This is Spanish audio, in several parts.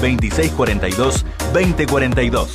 2642 2042.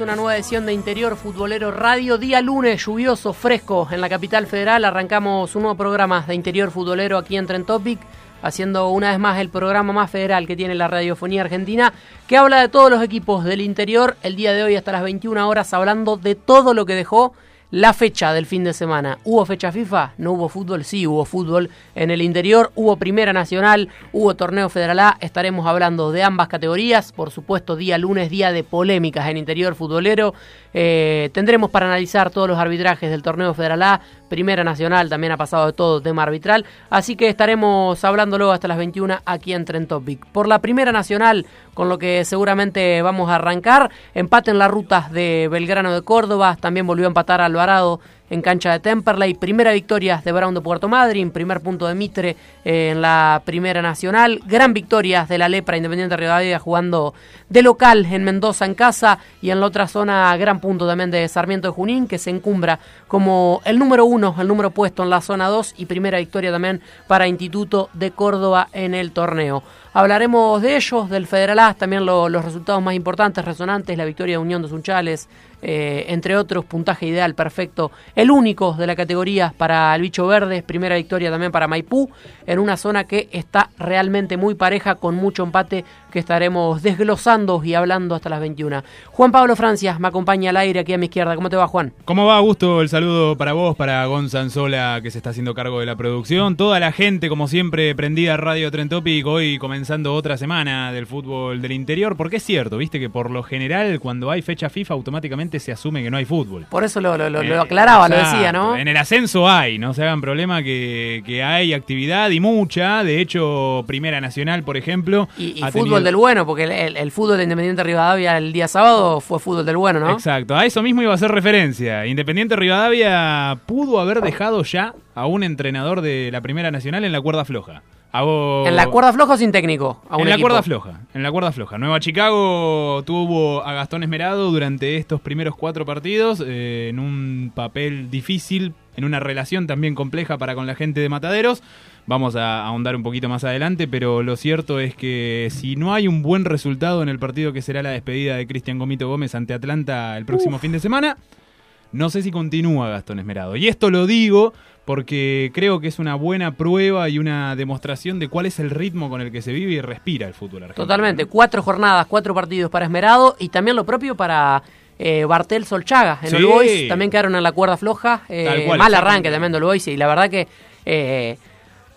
Una nueva edición de Interior Futbolero Radio. Día lunes, lluvioso, fresco en la capital federal. Arrancamos un nuevo programa de Interior Futbolero aquí en Trend Topic, haciendo una vez más el programa más federal que tiene la radiofonía argentina, que habla de todos los equipos del interior. El día de hoy hasta las 21 horas hablando de todo lo que dejó la fecha del fin de semana. ¿Hubo fecha FIFA? ¿No hubo fútbol? Sí, hubo fútbol en el interior. Hubo Primera Nacional, hubo Torneo Federal A. Estaremos hablando de ambas categorías. Por supuesto, día lunes, día de polémicas en interior futbolero. Eh, tendremos para analizar todos los arbitrajes del Torneo Federal A. Primera Nacional también ha pasado de todo tema arbitral. Así que estaremos hablándolo hasta las 21 aquí en Trend Topic. Por la Primera Nacional, con lo que seguramente vamos a arrancar. Empate en las rutas de Belgrano de Córdoba. También volvió a empatar Alvarado en cancha de Temperley. Primera victoria de Brown de Puerto Madryn, primer punto de Mitre eh, en la Primera Nacional. Gran victoria de la Lepra Independiente de Rivadavia jugando de local en Mendoza en casa y en la otra zona gran punto también de Sarmiento de Junín que se encumbra como el número uno, el número puesto en la zona 2 y primera victoria también para Instituto de Córdoba en el torneo. Hablaremos de ellos, del Federal A, también lo- los resultados más importantes, resonantes, la victoria de Unión de Sunchales, eh, entre otros, puntaje ideal perfecto, el único de la categoría para el Bicho Verde, primera victoria también para Maipú, en una zona que está realmente muy pareja, con mucho empate que estaremos desglosando y hablando hasta las 21. Juan Pablo Francia me acompaña al aire aquí a mi izquierda. ¿Cómo te va, Juan? ¿Cómo va, Gusto? El saludo para vos, para Gonzan Sola, que se está haciendo cargo de la producción. Toda la gente, como siempre, prendida a Radio Tren Topic, hoy comenzando otra semana del fútbol del interior. Porque es cierto, viste que por lo general, cuando hay fecha FIFA, automáticamente se asume que no hay fútbol. Por eso lo, lo- lo- lo Eh, aclaraba, lo decía, ¿no? En el ascenso hay, no se hagan problema que, que hay actividad y mucha. De hecho, Primera Nacional, por ejemplo. Y, fútbol tenido- del bueno, porque el, el- el fútbol de Independiente Rivadavia el día sábado fue fútbol del bueno, ¿no? Exacto, a eso mismo iba a hacer referencia. Independiente Rivadavia pudo haber dejado ya a un entrenador de la Primera Nacional en la cuerda floja. En la cuerda floja o sin técnico. En la equipo. cuerda floja, en la cuerda floja. Nueva Chicago tuvo a Gastón Esmerado durante estos primeros cuatro partidos eh, en un papel difícil, en una relación también compleja para con la gente de Mataderos. Vamos a ahondar un poquito más adelante, pero lo cierto es que si no hay un buen resultado en el partido que será la despedida de Cristian Gomito Gómez ante Atlanta el próximo fin de semana, no sé si continúa Gastón Esmerado. Y esto lo digo porque creo que es una buena prueba y una demostración de cuál es el ritmo con el que se vive y respira el fútbol argentino. Totalmente. ¿no? Cuatro jornadas, cuatro partidos para Esmerado y también lo propio para eh, Bartel Solchaga. En Sí. Boys también quedaron en la cuerda floja. eh, cual, mal arranque también de All Boys y la verdad que eh,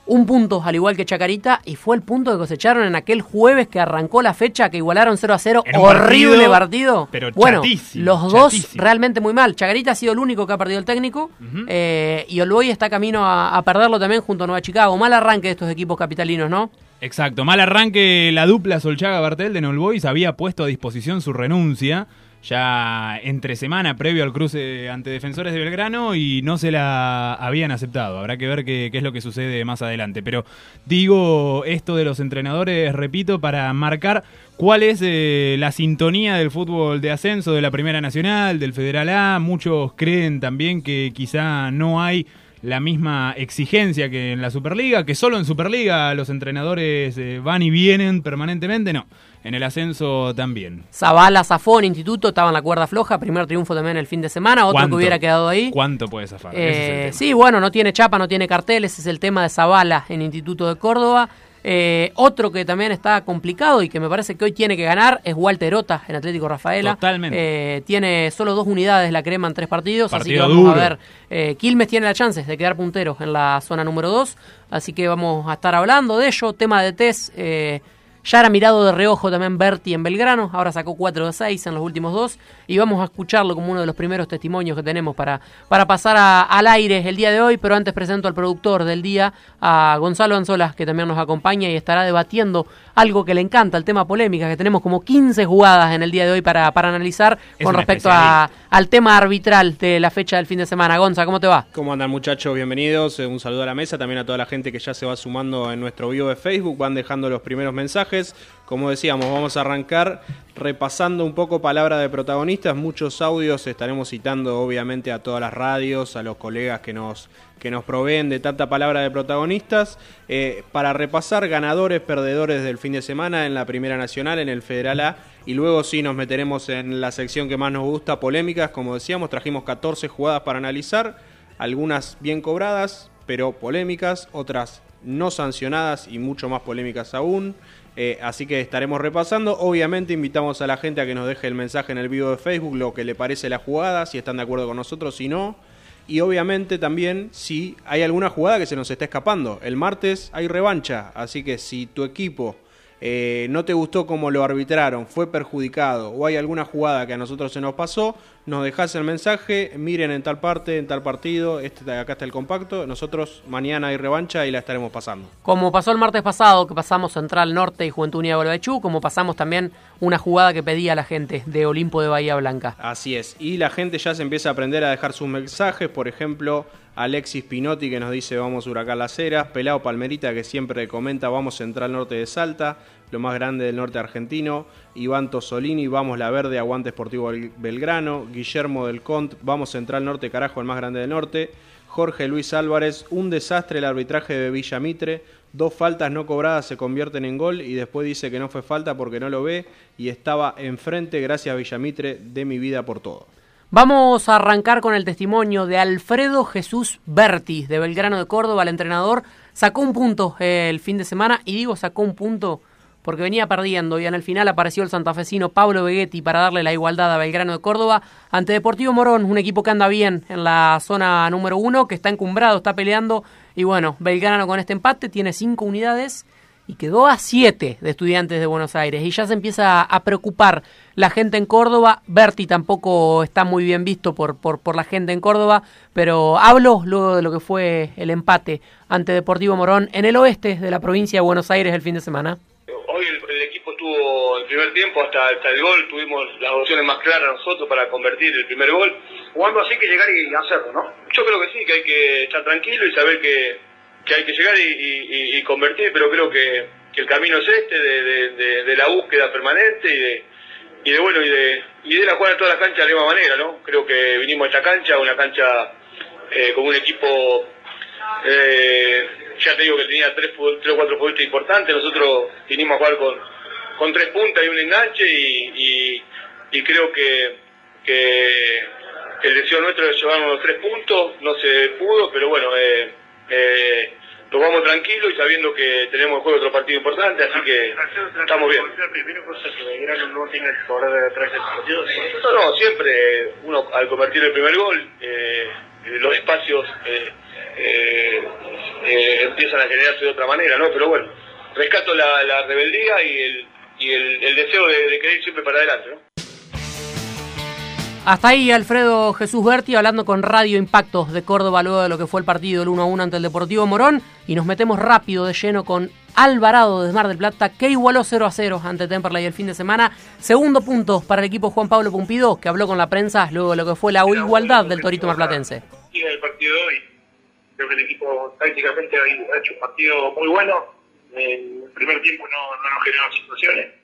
un punto al igual que Chacarita y fue el punto que cosecharon en aquel jueves que arrancó la fecha que igualaron 0 a 0. En un Horrible partido, partido. pero bueno, chatísimo, los dos chatísimo. realmente muy mal. Chacarita ha sido el único que ha perdido el técnico eh, y All Boys está camino a, a perderlo también junto a Nueva Chicago. Mal arranque de estos equipos capitalinos, ¿no? Exacto, mal arranque. La dupla Solchaga-Bartel de Nol Boys había puesto a disposición su renuncia ya entre semana previo al cruce ante Defensores de Belgrano y no se la habían aceptado. Habrá que ver qué, es lo que sucede más adelante. Pero digo esto de los entrenadores, repito, para marcar cuál es eh, la sintonía del fútbol de ascenso de la Primera Nacional, del Federal A. Muchos creen también que quizá no hay la misma exigencia que en la Superliga, que solo en Superliga los entrenadores eh, van y vienen permanentemente, no. En el ascenso también. Zavala, Zafón, Instituto, estaba en la cuerda floja. Primer triunfo también el fin de semana. Otro que hubiera quedado ahí. ¿Cuánto puede zafar? Eh, es sí, bueno, no tiene chapa, no tiene cartel. Ese es el tema de Zavala en Instituto de Córdoba. Eh, otro que también está complicado y que me parece que hoy tiene que ganar es Walter Ota en Atlético Rafaela. Totalmente. Eh, tiene solo dos unidades la crema en tres partidos. así que Partido vamos duro. a ver. Eh, Quilmes tiene la chance de quedar puntero en la zona número 2. Así que vamos a estar hablando de ello. Tema de test. Ya era mirado de reojo también Berti en Belgrano, ahora sacó 4 de 6 en los últimos dos y vamos a escucharlo como uno de los primeros testimonios que tenemos para, para pasar a- al aire el día de hoy, pero antes presento al productor del día, a Gonzalo Anzolas, que también nos acompaña y estará debatiendo algo que le encanta, el tema polémica, que tenemos como 15 jugadas en el día de hoy para, para analizar Es con respecto a. al tema arbitral de la fecha del fin de semana. Gonza, ¿cómo te va? ¿Cómo andan muchachos? Bienvenidos. Eh, Un saludo a la mesa, también a toda la gente que ya se va sumando en nuestro vivo de Facebook, van dejando los primeros mensajes. Como decíamos, vamos a arrancar repasando un poco palabra de protagonistas. Muchos audios estaremos citando obviamente a todas las radios, a los colegas que nos, que nos proveen de tanta palabra de protagonistas. Eh, para repasar ganadores, perdedores del fin de semana en la Primera Nacional, en el Federal A. Y luego sí nos meteremos en la sección que más nos gusta, polémicas. Como decíamos, trajimos 14 jugadas para analizar algunas bien cobradas, pero polémicas, otras no sancionadas y mucho más polémicas aún. Eh, así que estaremos repasando. Obviamente invitamos a la gente a que nos deje el mensaje en el video de Facebook, lo que le parece la jugada, si están de acuerdo con nosotros, si no. Y obviamente también si hay alguna jugada que se nos está escapando. El martes hay revancha, así que si tu equipo eh, no te gustó cómo lo arbitraron, fue perjudicado o hay alguna jugada que a nosotros se nos pasó, nos dejás el mensaje, miren en tal parte, en tal partido, este, acá está el compacto, nosotros mañana hay revancha y la estaremos pasando. Como pasó el martes pasado, que pasamos Central Norte y Juventud Unida de Gualeguaychú, como pasamos también una jugada que pedía la gente de Olimpo de Bahía Blanca. Así es, y la gente ya se empieza a aprender a dejar sus mensajes, por ejemplo, Alexis Pinotti que nos dice vamos Huracán Las Heras, Pelao Palmerita que siempre comenta vamos Central Norte de Salta, lo más grande del norte argentino, Iván Tosolini, vamos La Verde, Aguante Esportivo Bel- Belgrano, Guillermo del Cont, vamos Central Norte, carajo, el más grande del norte, Jorge Luis Álvarez, un desastre el arbitraje de Villa Mitre, dos faltas no cobradas se convierten en gol y después dice que no fue falta porque no lo ve y estaba enfrente, gracias Villamitre, de mi vida por todo. Vamos a arrancar con el testimonio de Alfredo Jesús Berti, de Belgrano de Córdoba, el entrenador. Sacó un punto eh, el fin de semana, y digo sacó un punto porque venía perdiendo, y en el final apareció el santafesino Pablo Vegetti para darle la igualdad a Belgrano de Córdoba ante Deportivo Morón, un equipo que anda bien en la zona número uno, que está encumbrado, está peleando, y bueno, Belgrano con este empate tiene cinco unidades y quedó a 7 de estudiantes de Buenos Aires y ya se empieza a preocupar la gente en Córdoba. Berti tampoco está muy bien visto por, por, por la gente en Córdoba, pero hablo luego de lo que fue el empate ante Deportivo Morón en el oeste de la provincia de Buenos Aires el fin de semana. Hoy el, el equipo tuvo el primer tiempo hasta, hasta el gol, tuvimos las opciones más claras nosotros para convertir el primer gol. Jugando así que llegar y hacerlo, ¿no? Yo creo que sí, que hay que estar tranquilo y saber que, que hay que llegar y, convertir, pero creo que, el camino es este, de, la búsqueda permanente y de, y de bueno, y de, y de jugar en todas las canchas de la misma manera, ¿no? Creo que vinimos a esta cancha, una cancha eh, con un equipo, eh, ya te digo que tenía tres, tres o cuatro futbolistas importantes, nosotros vinimos a jugar con, con tres puntas y un enganche y, creo que, que el deseo nuestro es llevarnos los tres puntos, no se pudo, pero bueno, eh, eh, lo vamos tranquilo y sabiendo que tenemos el juego otro partido importante, así que estamos bien. Que no del partido. No, no, siempre uno al convertir el primer gol, eh, eh, los espacios eh, eh, eh, empiezan a generarse de otra manera, ¿no? Pero bueno, rescato la, rebeldía y el, y el, el deseo de, de querer siempre para adelante, ¿no? Hasta ahí Alfredo Jesús Berti hablando con Radio Impactos de Córdoba luego de lo que fue el partido el 1 a 1 ante el Deportivo Morón y nos metemos rápido de lleno con Alvarado de Mar del Plata que igualó 0 a 0 ante Temperley el fin de semana. Segundo punto para el equipo Juan Pablo Pumpido que habló con la prensa luego de lo que fue la igualdad del Torito Marplatense. En el partido de hoy, creo que el equipo tácticamente ha hecho un partido muy bueno. En el primer tiempo no, no nos generaron situaciones.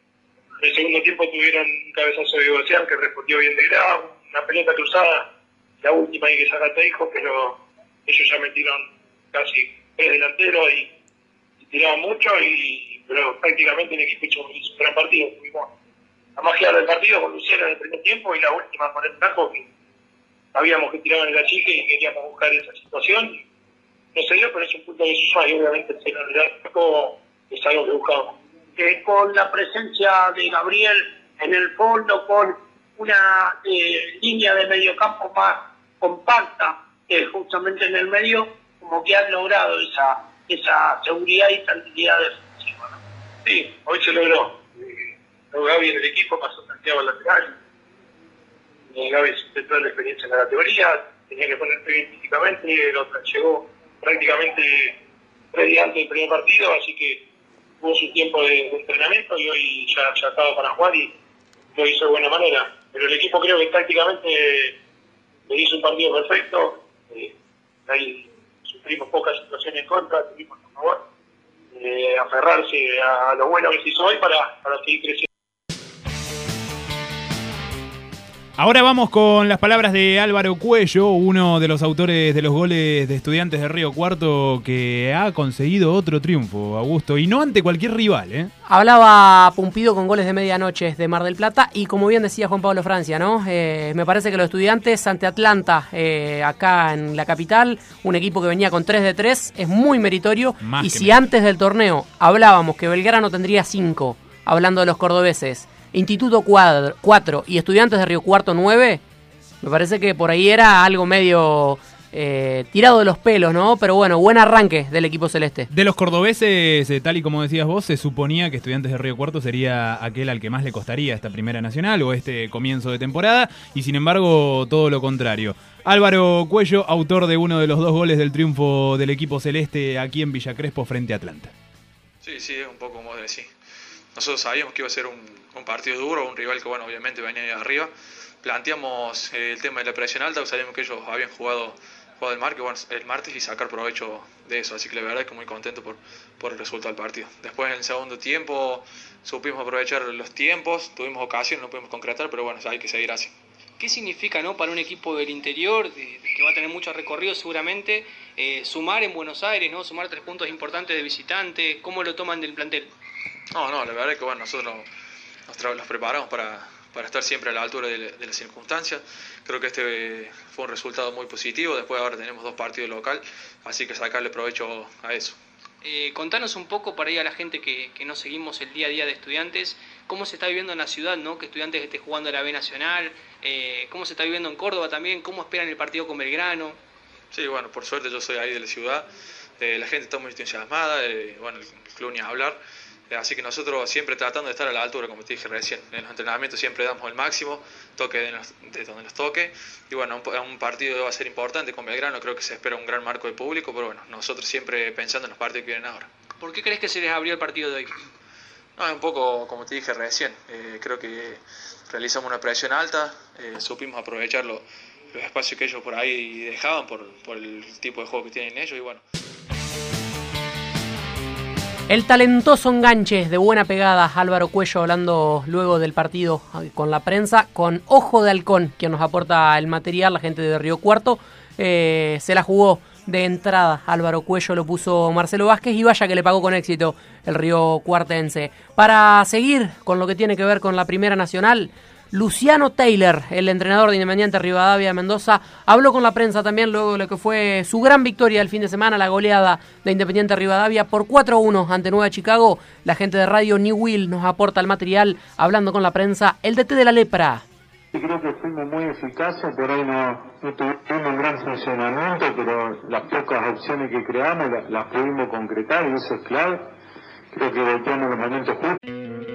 En el segundo tiempo tuvieron un cabezazo de Gocián que respondió bien de grado, una pelota cruzada, la última hay que sacar a hijo, pero ellos ya metieron casi tres delanteros y, y tiraban mucho, y, pero prácticamente el equipo hizo, un gran partido. Tuvimos la magia del partido con Luciano en el primer tiempo y la última con el Blanco que sabíamos que tiraban el achique y queríamos buscar esa situación. No se dio, pero es un punto de suma y obviamente el cero del arco es algo que buscamos. Eh, con la presencia de Gabriel en el fondo, con una eh, línea de mediocampo más compacta, justamente en el medio, como que han logrado esa, esa seguridad y tranquilidad defensiva. Sí, hoy se logró. Eh, Gaby en el equipo pasó Santiago al lateral. Eh, Gaby se toda la experiencia en la categoría, tenía que ponerse bien físicamente, otro llegó prácticamente tres días antes del primer partido, así que tuvo su tiempo de, entrenamiento y hoy ya, ya estaba para jugar y lo hizo de buena manera. Pero el equipo creo que tácticamente le hizo un partido perfecto. Eh, ahí sufrimos pocas situaciones en contra, tuvimos a favor. Eh, aferrarse a, a lo bueno que se hizo hoy para, para seguir creciendo. Ahora vamos con las palabras de Álvaro Cuello, uno de los autores de los goles de estudiantes de Río Cuarto que ha conseguido otro triunfo, Augusto, y no ante cualquier rival, ¿eh? Hablaba Pumpido con goles de medianoche de Mar del Plata y como bien decía Juan Pablo Francia, ¿no? Eh, me parece que los estudiantes ante Atlanta, eh, acá en la capital, un equipo que venía con 3 de 3, es muy meritorio. Más y si meritorio. antes del torneo hablábamos que Belgrano tendría 5, hablando de los cordobeses, Instituto 4 y Estudiantes de Río Cuarto 9, me parece que por ahí era algo medio eh, tirado de los pelos, ¿no? Pero bueno, buen arranque del equipo celeste. De los cordobeses, eh, tal y como decías vos, se suponía que Estudiantes de Río Cuarto sería aquel al que más le costaría esta primera nacional o este comienzo de temporada, y sin embargo, todo lo contrario. Álvaro Cuello, autor de uno de los dos goles del triunfo del equipo celeste aquí en Villa Crespo frente a Atlanta. Sí, sí, es un poco como decís. Nosotros sabíamos que iba a ser un, partido duro, un rival que, bueno, obviamente venía de arriba. Planteamos eh, el tema de la presión alta, sabíamos que ellos habían jugado, jugado el, martes, bueno, el martes y sacar provecho de eso. Así que la verdad es que muy contento por, por el resultado del partido. Después, en el segundo tiempo, supimos aprovechar los tiempos, tuvimos ocasión, no pudimos concretar, pero bueno, hay que seguir así. ¿Qué significa ¿no? para un equipo del interior, que va a tener mucho recorrido seguramente, eh, sumar en Buenos Aires, ¿no? sumar tres puntos importantes de visitante? ¿Cómo lo toman del plantel? No, no, la verdad es que bueno, nosotros nos, nos preparamos para, para estar siempre a la altura de, de las circunstancias. Creo que este fue un resultado muy positivo. Después ahora tenemos dos partidos local, así que sacarle provecho a eso. Eh, contanos un poco para ir a la gente que, que no seguimos el día a día de estudiantes, cómo se está viviendo en la ciudad, ¿no? que estudiantes esté jugando la B Nacional, eh, cómo se está viviendo en Córdoba también, cómo esperan el partido con Belgrano. Sí, bueno, por suerte yo soy ahí de la ciudad, eh, la gente está muy entusiasmada, eh, bueno, el club ni a hablar. Así que nosotros siempre tratando de estar a la altura, como te dije recién. En los entrenamientos siempre damos el máximo, toque de, nos- de donde nos toque. Y bueno, un, un partido va a ser importante con Belgrano, creo que se espera un gran marco de público, pero bueno, nosotros siempre pensando en los partidos que vienen ahora. ¿Por qué crees que se les abrió el partido de hoy? No, un poco como te dije recién, eh, creo que realizamos una presión alta, eh, supimos aprovechar lo- los espacios que ellos por ahí dejaban por, por el tipo de juego que tienen ellos y bueno. El talentoso enganche de buena pegada, Álvaro Cuello hablando luego del partido con la prensa, con Ojo de Halcón, quien nos aporta el material, la gente de Río Cuarto, eh, se la jugó de entrada. Álvaro Cuello lo puso Marcelo Vázquez y vaya que le pagó con éxito el Río Cuartense. Para seguir con lo que tiene que ver con la Primera Nacional, Luciano Taylor, el entrenador de Independiente Rivadavia de Mendoza, habló con la prensa también luego de lo que fue su gran victoria el fin de semana, la goleada de Independiente Rivadavia por 4-1 ante Nueva Chicago. La gente de Radio New Will nos aporta el material hablando con la prensa, el DT de la lepra. Creo que fuimos muy eficaces, por ahí no, tuvimos un gran funcionamiento, pero las pocas opciones que creamos las, pudimos concretar y eso es clave. Creo que golpeamos los momentos justos.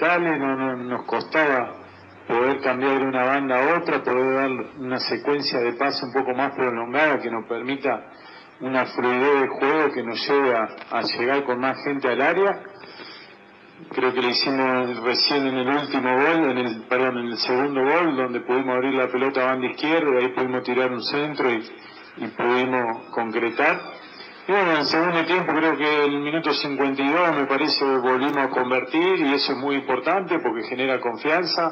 no, no- nos costaba poder cambiar de una banda a otra, poder dar una secuencia de paso un poco más prolongada que nos permita una fluidez de juego que nos lleve a, llegar con más gente al área. Creo que lo hicimos recién en el último gol, en el, perdón, en el segundo gol, donde pudimos abrir la pelota a banda izquierda, y ahí pudimos tirar un centro y pudimos concretar. Bueno, en el segundo tiempo creo que el minuto 52 me parece volvimos a convertir y eso es muy importante porque genera confianza,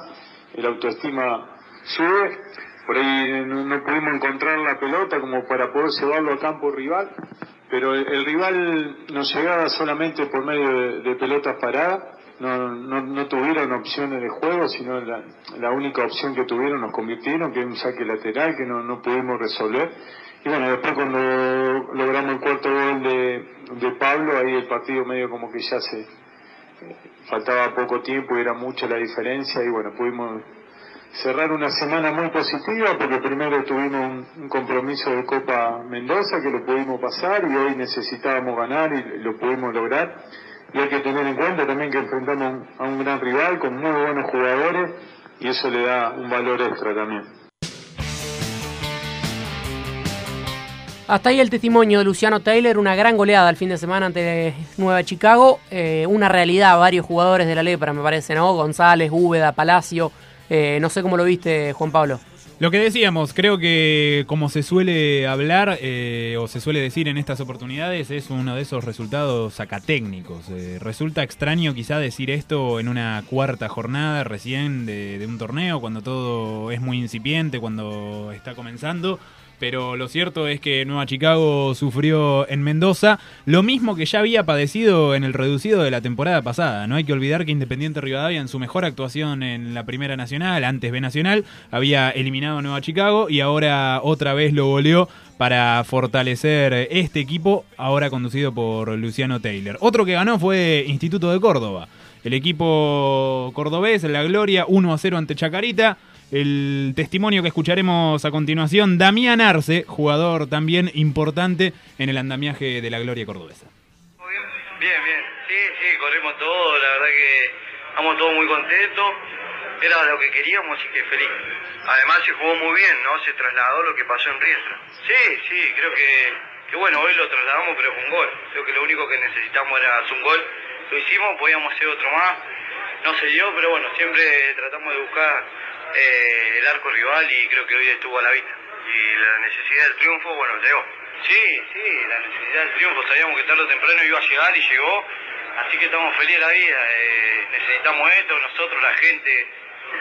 el autoestima sube, por ahí no, pudimos encontrar la pelota como para poder llevarlo a campo rival, pero el, rival nos llegaba solamente por medio de, pelotas paradas, no tuvieron opciones de juego, sino la, la única opción que tuvieron nos convirtieron, que es un saque lateral que no, no pudimos resolver. Y bueno, después cuando logramos el cuarto gol de, Pablo, ahí el partido medio como que ya se faltaba poco tiempo y era mucha la diferencia y bueno, pudimos cerrar una semana muy positiva porque primero tuvimos un compromiso de Copa Mendoza que lo pudimos pasar y hoy necesitábamos ganar y lo pudimos lograr. Y hay que tener en cuenta también que enfrentamos a un gran rival con muy buenos jugadores y eso le da un valor extra también. Hasta ahí el testimonio de Luciano Taylor, una gran goleada el fin de semana ante Nueva Chicago, eh, una realidad, varios jugadores de la lepra me parece, ¿no? González, Úbeda, Palacio, eh, no sé cómo lo viste Juan Pablo. Lo que decíamos, creo que como se suele hablar eh, o se suele decir en estas oportunidades, es uno de esos resultados sacatécnicos. Eh, resulta extraño quizá decir esto en una cuarta jornada recién de, de un torneo, cuando todo es muy incipiente, cuando está comenzando. Pero lo cierto es que Nueva Chicago sufrió en Mendoza lo mismo que ya había padecido en el reducido de la temporada pasada. No hay que olvidar que Independiente Rivadavia en su mejor actuación en la Primera Nacional, antes B Nacional, había eliminado a Nueva Chicago y ahora otra vez lo goleó para fortalecer este equipo, ahora conducido por Luciano Taylor. Otro que ganó fue Instituto de Córdoba. El equipo cordobés, la Gloria, 1 a 0 ante Chacarita. El testimonio que escucharemos a continuación, Damián Arce, jugador también importante en el andamiaje de la Gloria cordobesa. Bien, bien. Sí, sí, corrimos todo. La verdad que estamos todos muy contentos. Era lo que queríamos y que feliz. Además se jugó muy bien, ¿no? Se trasladó lo que pasó en Riestra. Sí, sí, creo que, que bueno, hoy lo trasladamos, pero fue un gol. Creo que lo único que necesitamos era hacer un gol. Lo hicimos, podíamos hacer otro más. No se dio, pero bueno, siempre tratamos de buscar eh, el arco rival y creo que hoy estuvo a la vista. Y la necesidad del triunfo, bueno, llegó. Sí, sí, la necesidad del triunfo, sabíamos que tarde o temprano iba a llegar y llegó, así que estamos felices de la vida, eh, necesitamos esto, nosotros, la gente,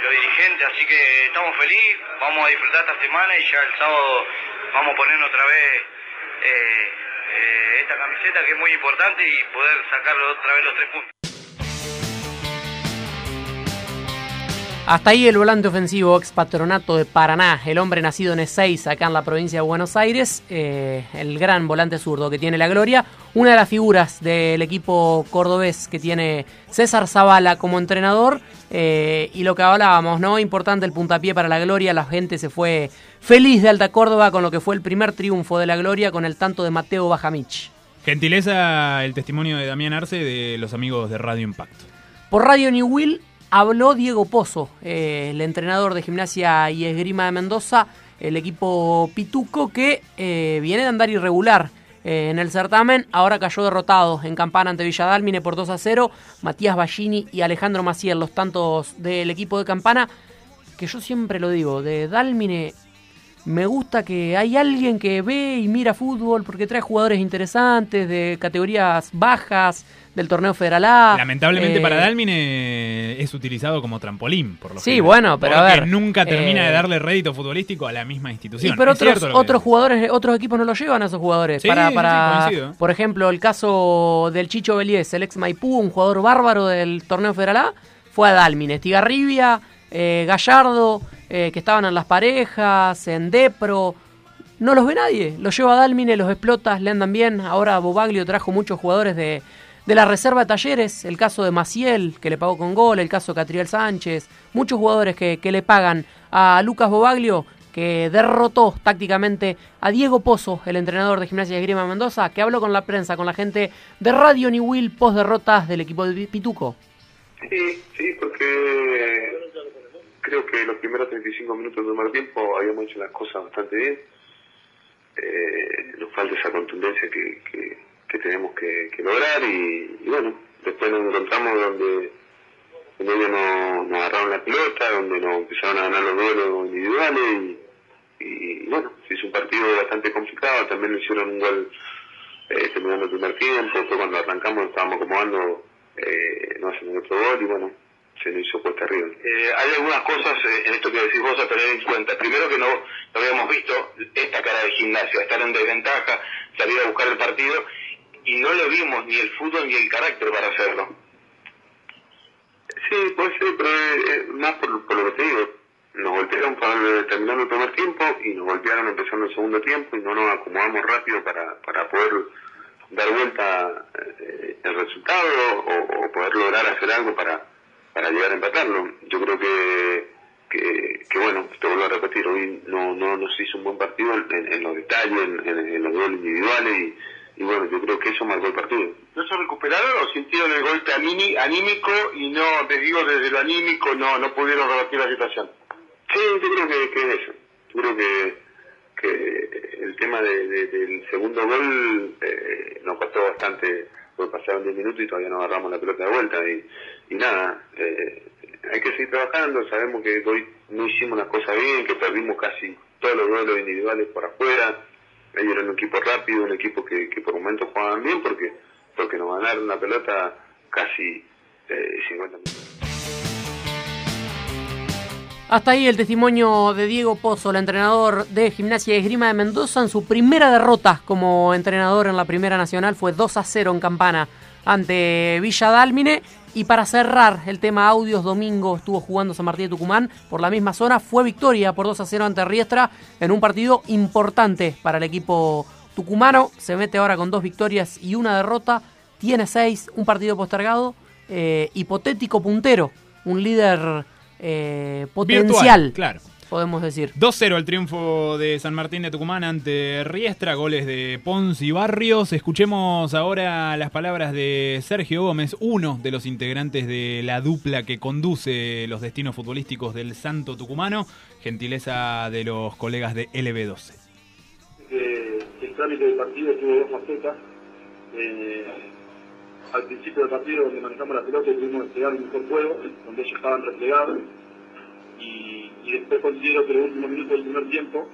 los dirigentes, así que estamos felices, vamos a disfrutar esta semana y ya el sábado vamos a poner otra vez eh, esta camiseta que es muy importante y poder sacar otra vez los tres puntos. Hasta ahí el volante ofensivo ex patronato de Paraná, el hombre nacido en E6 acá en la provincia de Buenos Aires, eh, el gran volante zurdo que tiene la gloria, una de las figuras del equipo cordobés que tiene César Zavala como entrenador eh, y lo que hablábamos, ¿no? Importante el puntapié para la gloria, la gente se fue feliz de Alta Córdoba con lo que fue el primer triunfo de la gloria con el tanto de Mateo Bajamich. Gentileza el testimonio de Damián Arce de los amigos de Radio Impacto. Por Radio New Will habló Diego Pozo, eh, el entrenador de gimnasia y esgrima de Mendoza, el equipo Pituco que eh, viene de andar irregular eh, en el certamen, ahora cayó derrotado en campana ante Villadalmine por 2 a 0, Matías Ballini y Alejandro Maciel, los tantos del equipo de campana, que yo siempre lo digo, de Dalmine me gusta que hay alguien que ve y mira fútbol porque trae jugadores interesantes de categorías bajas del torneo federal A. Lamentablemente Eh, para Dalmine es utilizado como trampolín, por lo Sí, general. bueno, pero a ver, nunca termina eh, de darle rédito futbolístico a la misma institución. Y pero otros, otros jugadores, otros equipos no lo llevan a esos jugadores. Sí, para, para sí, por ejemplo, el caso del Chicho Beliés, el ex Maipú, un jugador bárbaro del torneo federal A, fue a Dalmine. Estigarribia, eh, Gallardo, eh, que estaban en las parejas, en Depro. No los ve nadie. Los lleva a Dalmine, los explota, le andan bien. Ahora Bobaglio trajo muchos jugadores de, de la reserva de talleres. El caso de Maciel, que le pagó con gol. El caso de Catriel Sánchez. Muchos jugadores que, que le pagan a Lucas Bobaglio, que derrotó tácticamente a Diego Pozo, el entrenador de Gimnasia de Esgrima Mendoza, que habló con la prensa, con la gente de Radio New Will post derrotas del equipo de Pituco. Sí, sí, porque creo que los primeros 35 minutos del primer tiempo habíamos hecho las cosas bastante bien. Eh, nos falta esa contundencia que, que, que tenemos que, lograr y, bueno, después nos encontramos donde, donde ellos nos, nos agarraron la pelota, donde nos empezaron a ganar los duelos individuales y, bueno, se hizo un partido bastante complicado, también lo hicieron un gol eh, terminando el primer tiempo, cuando arrancamos estábamos acomodando, eh, no hacen otro gol y bueno, se nos hizo cuesta arriba. Eh, hay algunas cosas eh, en esto que decís vos a tener en cuenta. Primero que no, no habíamos visto esta cara de gimnasio, estar en desventaja, salir a buscar el partido, y no le vimos ni el fútbol ni el carácter para hacerlo. Sí, puede ser, pero eh, más por, por lo que te digo. Nos golpearon para terminar el primer tiempo y nos golpearon empezando el segundo tiempo y no nos acomodamos rápido para, para poder dar vuelta eh, el resultado o, o poder lograr hacer algo para, para llegar a empatarlo. Yo creo que, que, que bueno, te vuelvo a repetir, hoy no, no nos hizo un buen partido en, en los detalles, en, en- en los goles individuales y, y bueno, yo creo que eso marcó el partido. ¿No se recuperaron o sintieron el golpe aními- anímico y no, te digo, desde lo anímico no, no pudieron revertir la situación? Sí, yo creo que, que es eso. Yo creo que, que el tema de- de- del segundo gol eh, nos costó bastante, porque pasaron 10 minutos y todavía no agarramos la pelota de vuelta. Y, y nada, eh, hay que seguir trabajando. Sabemos que hoy no hicimos las cosas bien, que perdimos casi todos los duelos individuales por afuera. Ellos eran un equipo rápido, un equipo que, que por momentos jugaban bien porque, porque nos ganaron la pelota casi eh, 50 minutos. Hasta ahí el testimonio de Diego Pozo, el entrenador de Gimnasia y Esgrima de Mendoza, en su primera derrota como entrenador en la Primera Nacional fue 2 a 0 en Campana ante Villa Dálmine. Y para cerrar el tema audios, domingo estuvo jugando San Martín de Tucumán por la misma zona. Fue victoria por 2 a 0 ante Riestra en un partido importante para el equipo tucumano. Se mete ahora con dos victorias y una derrota. Tiene seis, un partido postergado. eh, hipotético puntero, un líder eh, potencial, claro. Podemos decir. 2-0 el triunfo de San Martín de Tucumán ante Riestra, goles de Pons y Barrios. Escuchemos ahora las palabras de Sergio Gómez, uno de los integrantes de la dupla que conduce los destinos futbolísticos del Santo Tucumano, gentileza de los colegas de LB12. que el trámite del partido tuvo dos facetas. Eh, al principio del partido, donde manejamos la pelota, tuvimos que pegar un mejor juego, donde ellos estaban replegados. Y, y después considero que los últimos minutos del primer tiempo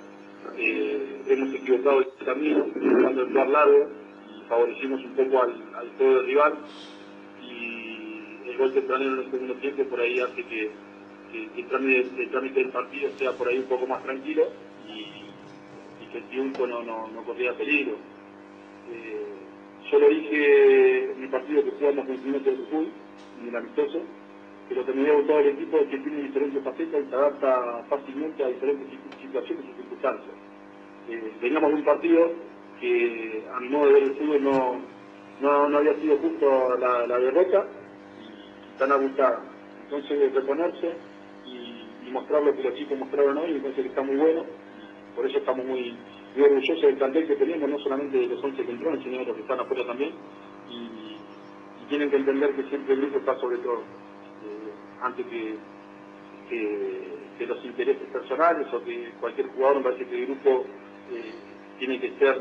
eh, hemos equivocado el camino, jugando el lugar largo y favorecimos un poco al, al juego del rival. Y el gol tempranero en el segundo tiempo por ahí hace que, el, trámite, el trámite del partido sea por ahí un poco más tranquilo y, que el triunfo no, no, corría peligro. Eh, yo lo dije en el partido que jugamos con el de fútbol, en el amistoso, pero que me había gustado el equipo que tiene diferentes facetas y se adapta fácilmente a diferentes situaciones y circunstancias. Eh, veníamos de un partido que a mi modo de ver el fútbol no, no, no había sido justo la, derrota y tan abultada. Entonces reponerse y, y mostrar lo que los chicos mostraron hoy, me parece que está muy bueno. Por eso estamos muy, muy orgullosos del plantel que tenemos, no solamente de los 11 que entraron, sino de los que están afuera también. Y, tienen que entender que siempre el grupo está sobre todo, antes que, que, los intereses personales o que cualquier jugador, me parece que el grupo eh, tiene que ser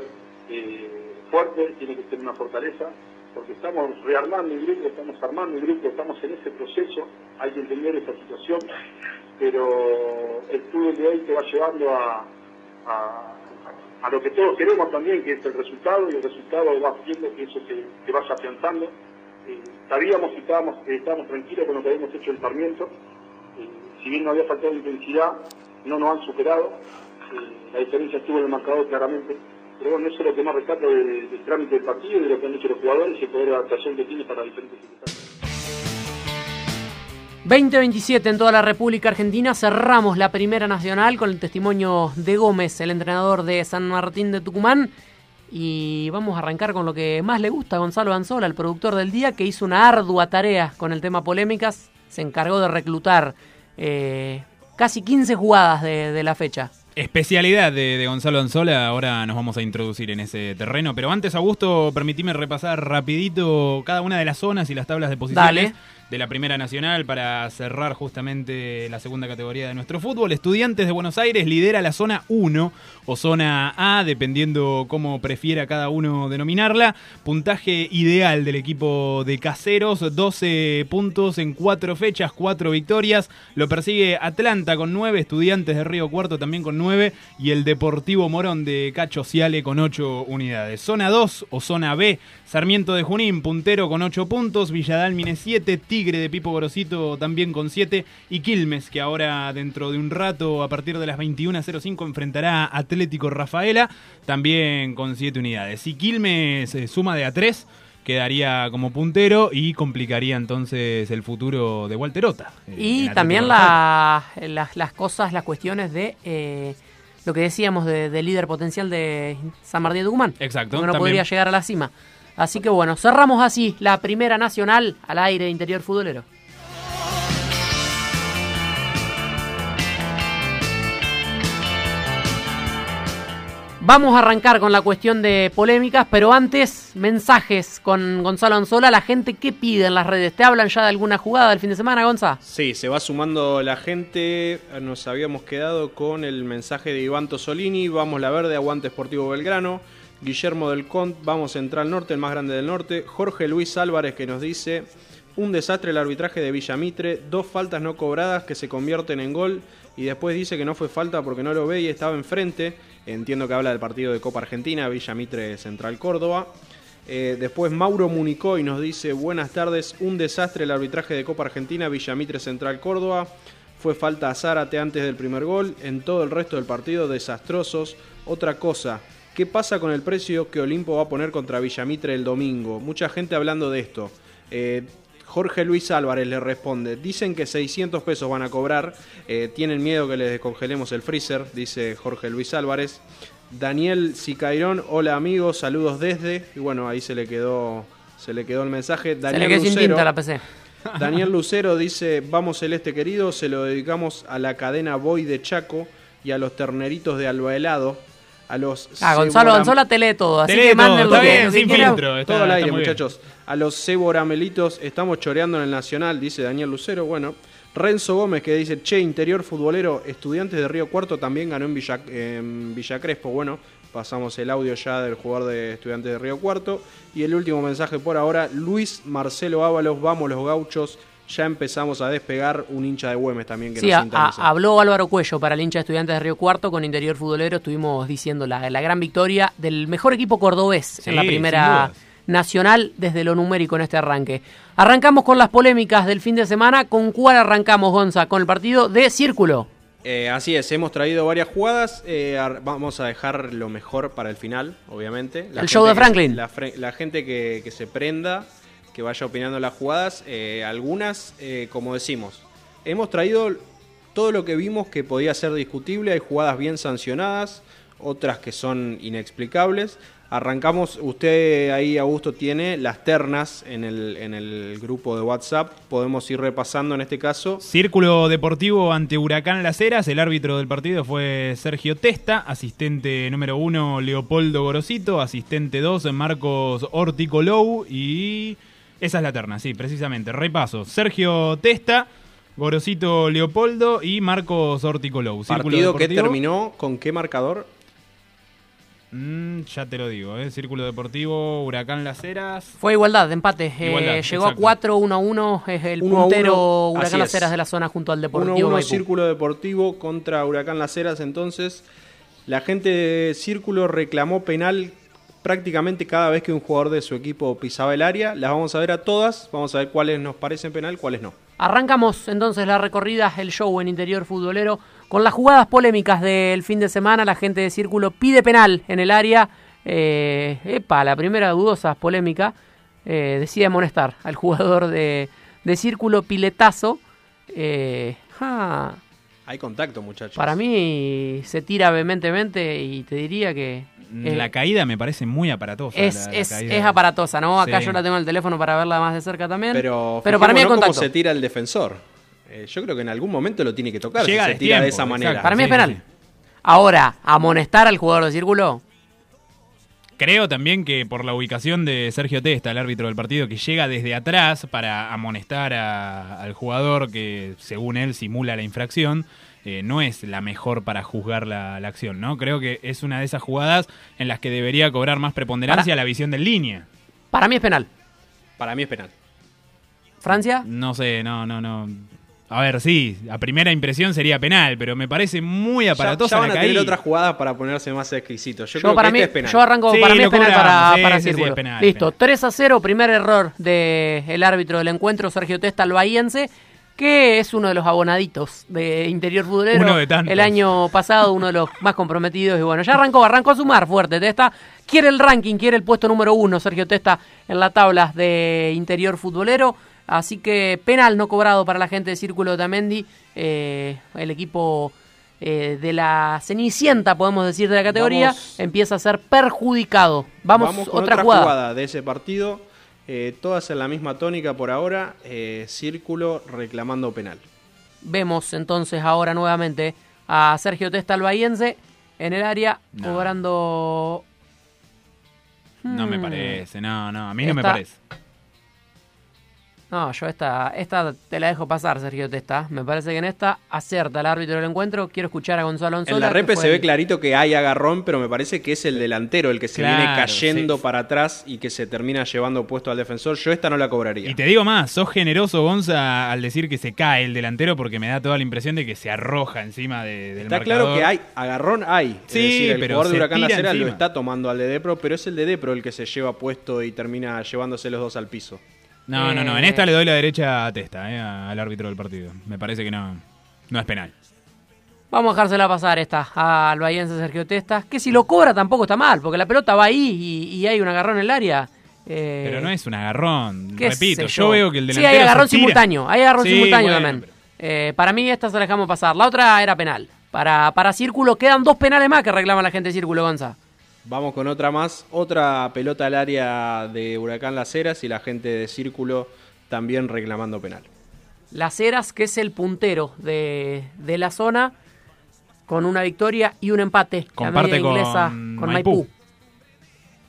eh, fuerte, tiene que ser una fortaleza, porque estamos rearmando el grupo, estamos armando el grupo, estamos en ese proceso, hay que entender esa situación, pero el fútbol de hoy te va llevando a, a, a lo que todos queremos también, que es el resultado, y el resultado va haciendo que eso se, se vaya afianzando. Sabíamos y estábamos, eh, estábamos tranquilos con lo que habíamos hecho el Sarmiento, eh, si bien no había faltado intensidad, no nos han superado, eh, la diferencia estuvo en el marcador claramente, pero bueno, eso es lo que más rescato de- del trámite del partido y de lo que han hecho los jugadores y el poder de adaptación que tiene para diferentes circunstancias. 2027 en toda la República Argentina cerramos la primera nacional con el testimonio de Gómez, el entrenador de San Martín de Tucumán. Y vamos a arrancar con lo que más le gusta a Gonzalo Anzola, el productor del día, que hizo una ardua tarea con el tema polémicas. Se encargó de reclutar eh, casi 15 jugadas de, de la fecha. Especialidad de, de Gonzalo Anzola, ahora nos vamos a introducir en ese terreno. Pero antes, Augusto, permitime repasar rapidito cada una de las zonas y las tablas de posiciones Dale. De la Primera Nacional para cerrar justamente la segunda categoría de nuestro fútbol. Estudiantes de Buenos Aires lidera la zona 1 o zona A, dependiendo cómo prefiera cada uno denominarla. Puntaje ideal del equipo de Caseros, 12 puntos en 4 fechas, 4 victorias. Lo persigue Atlanta con 9, Estudiantes de Río Cuarto también con 9 y el Deportivo Morón de Cacho Ciale con 8 unidades. Zona 2 o zona B, Sarmiento de Junín, puntero con 8 puntos, Villadalmine 7, Tigre de Pipo Gorosito también con 7 y Quilmes que ahora dentro de un rato a partir de las 21.05 enfrentará a Atlético Rafaela también con 7 unidades. Si Quilmes eh, suma de a 3 quedaría como puntero y complicaría entonces el futuro de Walterota. eh, Y también la- las, las cosas, las cuestiones de eh, lo que decíamos de, de líder potencial de San Martín de Tucumán. Exacto, Que no podría llegar a la cima. Así que bueno, cerramos así la primera nacional al aire interior futbolero. Vamos a arrancar con la cuestión de polémicas, pero antes, mensajes con Gonzalo Anzola. La gente, ¿qué pide en las redes? ¿Te hablan ya de alguna jugada del fin de semana, Gonza? Sí, se va sumando la gente. Nos habíamos quedado con el mensaje de Iván Tosolini. Vamos la verde, aguante Sportivo Belgrano. Guillermo del Cont, vamos Central Norte, el más grande del norte. Jorge Luis Álvarez que nos dice, un desastre el arbitraje de Villamitre, dos faltas no cobradas que se convierten en gol y después dice que no fue falta porque no lo ve y estaba enfrente. Entiendo que habla del partido de Copa Argentina, Villamitre Central Córdoba. Eh, después Mauro Municoy nos dice, buenas tardes, un desastre el arbitraje de Copa Argentina, Villamitre Central Córdoba. Fue falta a Zárate antes del primer gol, en todo el resto del partido desastrosos. Otra cosa, ¿qué pasa con el precio que Olimpo va a poner contra Villamitre el domingo? Mucha gente hablando de esto. Eh, Jorge Luis Álvarez le responde, dicen que 600 pesos van a cobrar, eh, tienen miedo que les descongelemos el freezer, dice Jorge Luis Álvarez. Daniel Sicairón, hola amigos, saludos desde, y bueno, ahí se le quedó, se le quedó el mensaje. Se Daniel le quedó sin Lucero- tinta la PC. Daniel Lucero dice, vamos Celeste querido, se lo dedicamos a la cadena Boy de Chaco y a los terneritos de Alba Helado, a los... Ah, Gonzalo Anzola te lee todo, así que todo, manden está bien, sin filtro. está- todo al aire, muchachos. A los ceboramelitos estamos choreando en el Nacional, dice Daniel Lucero. Bueno, Renzo Gómez que dice, che, interior futbolero, estudiantes de Río Cuarto también ganó en Villa, en Villa Crespo. Bueno, pasamos el audio ya del jugador de estudiantes de Río Cuarto. Y el último mensaje por ahora, Luis Marcelo Ábalos, vamos los gauchos. Ya empezamos a despegar un hincha de Güemes también que Sí, nos a- a- sintoniza. habló Álvaro Cuello para el hincha de estudiantes de Río Cuarto con Interior Futbolero. Estuvimos diciendo la, la gran victoria del mejor equipo cordobés Sí, en la primera nacional desde lo numérico en este arranque. Arrancamos con las polémicas del fin de semana. ¿Con cuál arrancamos, Gonza? Con el partido de Círculo. Eh, así es, hemos traído varias jugadas. eh, vamos a dejar lo mejor para el final, obviamente. El show de que- Franklin. la, gente que, que se prenda, que vaya opinando las jugadas. eh, algunas, eh, como decimos, hemos traído todo lo que vimos que podía ser discutible. Hay jugadas bien sancionadas, otras que son inexplicables. Arrancamos, usted ahí, Augusto, tiene las ternas en el, en el grupo de WhatsApp. Podemos ir repasando en este caso. Círculo Deportivo ante Huracán Las Heras. El árbitro del partido fue Sergio Testa. Asistente número uno, Leopoldo Gorosito. Asistente dos, Marcos Orticolou. Y esa es la terna, sí, precisamente. Repaso. Sergio Testa, Gorosito Leopoldo y Marcos Orticolou. Círculo Partido que Deportivo. terminó con qué marcador? Mm, ya te lo digo, ¿eh? Círculo Deportivo, Huracán Las Heras. Fue igualdad, de empate. Eh, Igualdad, llegó exacto. a 4, 1 a 1. Es el puntero Huracán Las. Heras de la zona junto al 1-1 Deportivo Maipú. Círculo Deportivo contra Huracán Las Heras. Entonces, la gente de Círculo reclamó penal prácticamente cada vez que un jugador de su equipo pisaba el área. Las vamos a ver a todas. Vamos a ver cuáles nos parecen penal, cuáles no. Arrancamos entonces la recorrida, el show en interior futbolero, con las jugadas polémicas del fin de semana. La gente de Círculo pide penal en el área. Eh, epa, la primera dudosa polémica. Eh, decide amonestar al jugador de, de Círculo, Piletazo. Eh, ja, Hay contacto, muchachos. para mí se tira vehementemente y te diría que... eh, La caída me parece muy aparatosa. es, la- la es, caída. es aparatosa, ¿no? Acá Sí. yo la tengo en el teléfono para verla más de cerca también. Pero, Pero para mí fijémonos contacto. cómo se tira el defensor. Eh, yo creo que en algún momento lo tiene que tocar Llega si se tira de esa manera. exacto. Para mí Sí, es penal. sí. Ahora, amonestar al jugador de Círculo... Creo también que por la ubicación de Sergio Testa, el árbitro del partido, que llega desde atrás para amonestar a- al jugador que, según él, simula la infracción, eh, no es la mejor para juzgar la, la acción, ¿no? Creo que es una de esas jugadas en las que debería cobrar más preponderancia la visión del línea. Para mí es penal. Para mí es penal. ¿Francia? No sé, no, no, no. A ver, sí, a primera impresión sería penal, pero me parece muy Ya, aparatosa ya van la a tener otras jugadas para ponerse más exquisitos. Yo, Yo, creo para que mí, este es penal. yo arranco, Sí, para mí es penal para, sí, para sí, sí, Círculo. es penal, Listo, 3 a 0, primer error del árbitro del encuentro, Sergio Testa, el bahiense, que es uno de los abonaditos de Interior Futbolero. Uno de tantos. El año pasado, uno de los más comprometidos. Y bueno, ya arrancó, arrancó a sumar fuerte Testa. Quiere el ranking, quiere el puesto número uno, Sergio Testa, en la tabla de Interior Futbolero. Así que penal no cobrado para la gente de Círculo de Tamendi. Eh, el equipo eh, de la Cenicienta, podemos decir, de la categoría, Vamos- empieza a ser perjudicado. Vamos, con otra, jugada. jugada de ese partido. Eh, todas en la misma tónica por ahora. eh, círculo reclamando penal. Vemos entonces ahora nuevamente a Sergio Testa albayense en el área No. cobrando. No me Hmm. parece, no, no, a mí no me parece. No, yo esta, esta te la dejo pasar, Sergio Testa. Me parece que en esta acierta el árbitro del encuentro. Quiero escuchar a Gonzalo Anzola. En la repe se ve el- clarito que hay agarrón, pero me parece que es el delantero el que se viene cayendo sí. para atrás y que se termina llevando puesto al defensor. Yo esta no la cobraría. Y te digo más, sos generoso, Gonza, al decir que se cae el delantero porque me da toda la impresión de que se arroja encima de- del Está marcador. claro que hay agarrón, hay. Sí, es decir, el pero jugador de se Huracán Heras lo está tomando al de Depro, pero es el de Depro el que se lleva puesto y termina llevándose los dos al piso. No, no, no, en Eh, esta le doy la derecha a Testa, eh, al árbitro del partido. Me parece que no, no es penal. Vamos a dejársela pasar esta al bahiense Sergio Testa. Que si lo cobra tampoco está mal, porque la pelota va ahí y, y hay un agarrón en el área. eh, Pero no es un agarrón, repito, yo. veo que el Sí, delantero hay agarrón se tira. simultáneo. Hay agarrón Sí, simultáneo bueno, también. Eh, para mí esta se la dejamos pasar. La otra era penal. Para, para Círculo quedan dos penales más que reclama la gente de Círculo, Gonza. Vamos con otra más. Otra pelota al área de Huracán Las Heras y la gente de Círculo también reclamando penal. Las Heras, que es el puntero de, de la zona, con una victoria y un empate. Comparte la media con inglesa con Maipú. Maipú.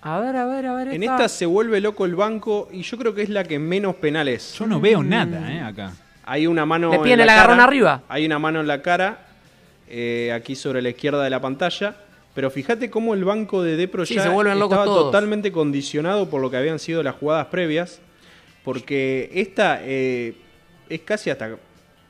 A ver, a ver, a ver. En esta. esta se vuelve loco el banco y yo creo que es la que menos penales. Yo no veo nada, eh, acá. Hay una mano. Le la el agarrón cara, arriba. Hay una mano en la cara, eh, aquí sobre la izquierda de la pantalla. Pero fíjate cómo el banco de Depro Sí, ya se vuelven locos estaba todos. totalmente condicionado por lo que habían sido las jugadas previas. Porque esta eh, es casi hasta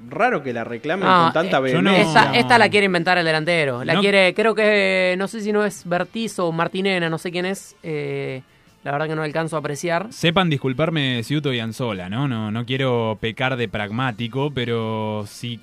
raro que la reclamen No, con tanta eh, vehemencia. esta, esta la quiere inventar el delantero. La No. quiere, creo que, no sé si no es Bertiz o Martinena, no sé quién es. eh, la verdad que no alcanzo a apreciar. Sepan disculparme Ciuto y Anzola, ¿no? ¿no? No quiero pecar de pragmático, pero si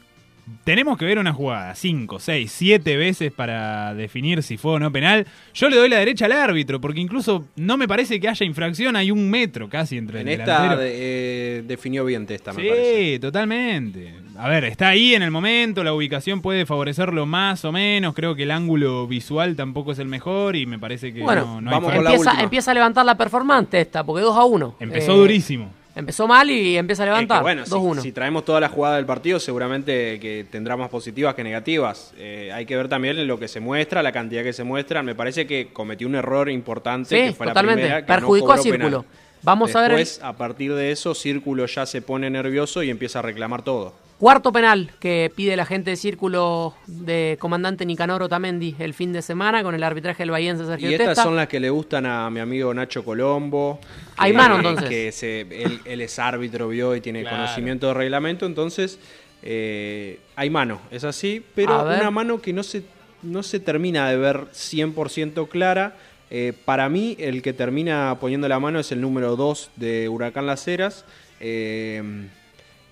tenemos que ver una jugada 5, 6, 7 veces para definir si fue o no penal. Yo le doy la derecha al árbitro, porque incluso no me parece que haya infracción, hay un metro casi entre En el esta delantero. eh, definió bien Testa, me Sí, parece. totalmente. A ver, está ahí en el momento, la ubicación puede favorecerlo más o menos, creo que el ángulo visual tampoco es el mejor y me parece que Bueno, no, no hay falta. empieza, empieza a levantar la performance esta, porque 2 a 1. Empezó durísimo. Empezó mal y empieza a Es que, levantar. bueno, si- 2-1. si, traemos toda la jugada del partido, seguramente que tendrá más positivas que negativas. Eh, hay que ver también lo que se muestra, la cantidad que se muestra. Me parece que cometió un error importante, Sí, que fue totalmente. la primera, que no Perjudicó a cobró Círculo. penal. Vamos a ver el- Después, a partir de eso, Círculo ya se pone nervioso y empieza a reclamar todo. Cuarto penal que pide la gente de círculo de comandante Nicanor Otamendi el fin de semana con el arbitraje del Bahiense Sergio Y estas Testa. son las que le gustan a mi amigo Nacho Colombo. Hay que- mano, entonces. Que se- él, él es árbitro, vio y tiene Claro. conocimiento de reglamento, entonces eh, hay mano, es así, pero una mano que no se, no se termina de ver 100% clara. Eh, para mí, el que termina poniendo la mano es el número 2 de Huracán Las Heras. eh,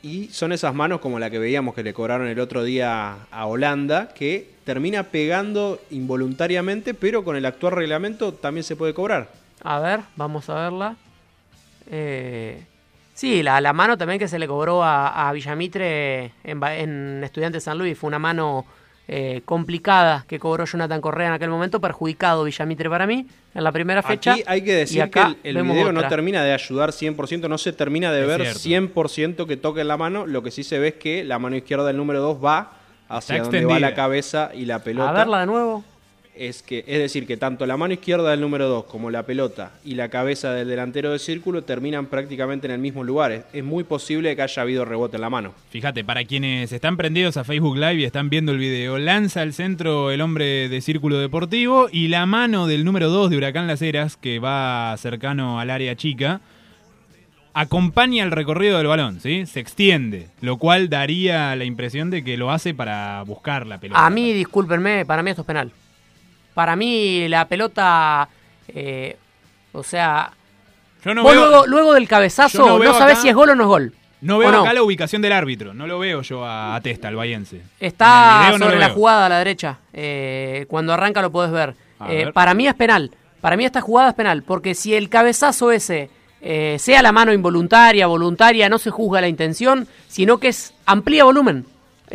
y son esas manos como la que veíamos que le cobraron el otro día a Holanda, que termina pegando involuntariamente, pero con el actual reglamento también se puede cobrar. A ver, vamos a verla. Eh, sí, la, la mano también que se le cobró a, Villamitre en, en Estudiantes San Luis fue una mano eh, complicada que cobró Jonathan Correa en aquel momento, perjudicado Villamitre para mí en la primera fecha. Aquí hay que decir que el, el video no termina de ayudar 100%, no se termina de Es ver cierto. 100% que toque la mano, lo que sí se ve es que la mano izquierda del número 2 va hacia donde va la cabeza y la pelota. A verla de nuevo. Es, que, es decir, que tanto la mano izquierda del número 2 como la pelota y la cabeza del delantero de círculo terminan prácticamente en el mismo lugar. Es, es muy posible que haya habido rebote en la mano. Fíjate, para quienes están prendidos a Facebook Live y están viendo el video, lanza al centro el hombre de Círculo Deportivo y la mano del número 2 de Huracán Las Heras, que va cercano al área chica, acompaña el recorrido del balón, ¿sí? Se extiende, lo cual daría la impresión de que lo hace para buscar la pelota. A mí, discúlpenme, para mí esto es penal. Para mí la pelota, eh, o sea, Yo no vos veo- luego, luego del cabezazo no, veo sabés acá- si es gol o no es gol. No veo ¿O acá la ubicación del árbitro, no lo veo yo a, a Testa, al bayense. Está no sobre la veo. jugada a la derecha. Eh, cuando arranca lo podés ver. Eh, ver. para mí es penal. Para mí esta jugada es penal. Porque si el cabezazo ese, eh, sea la mano involuntaria, voluntaria, no se juzga la intención, sino que es amplía volumen.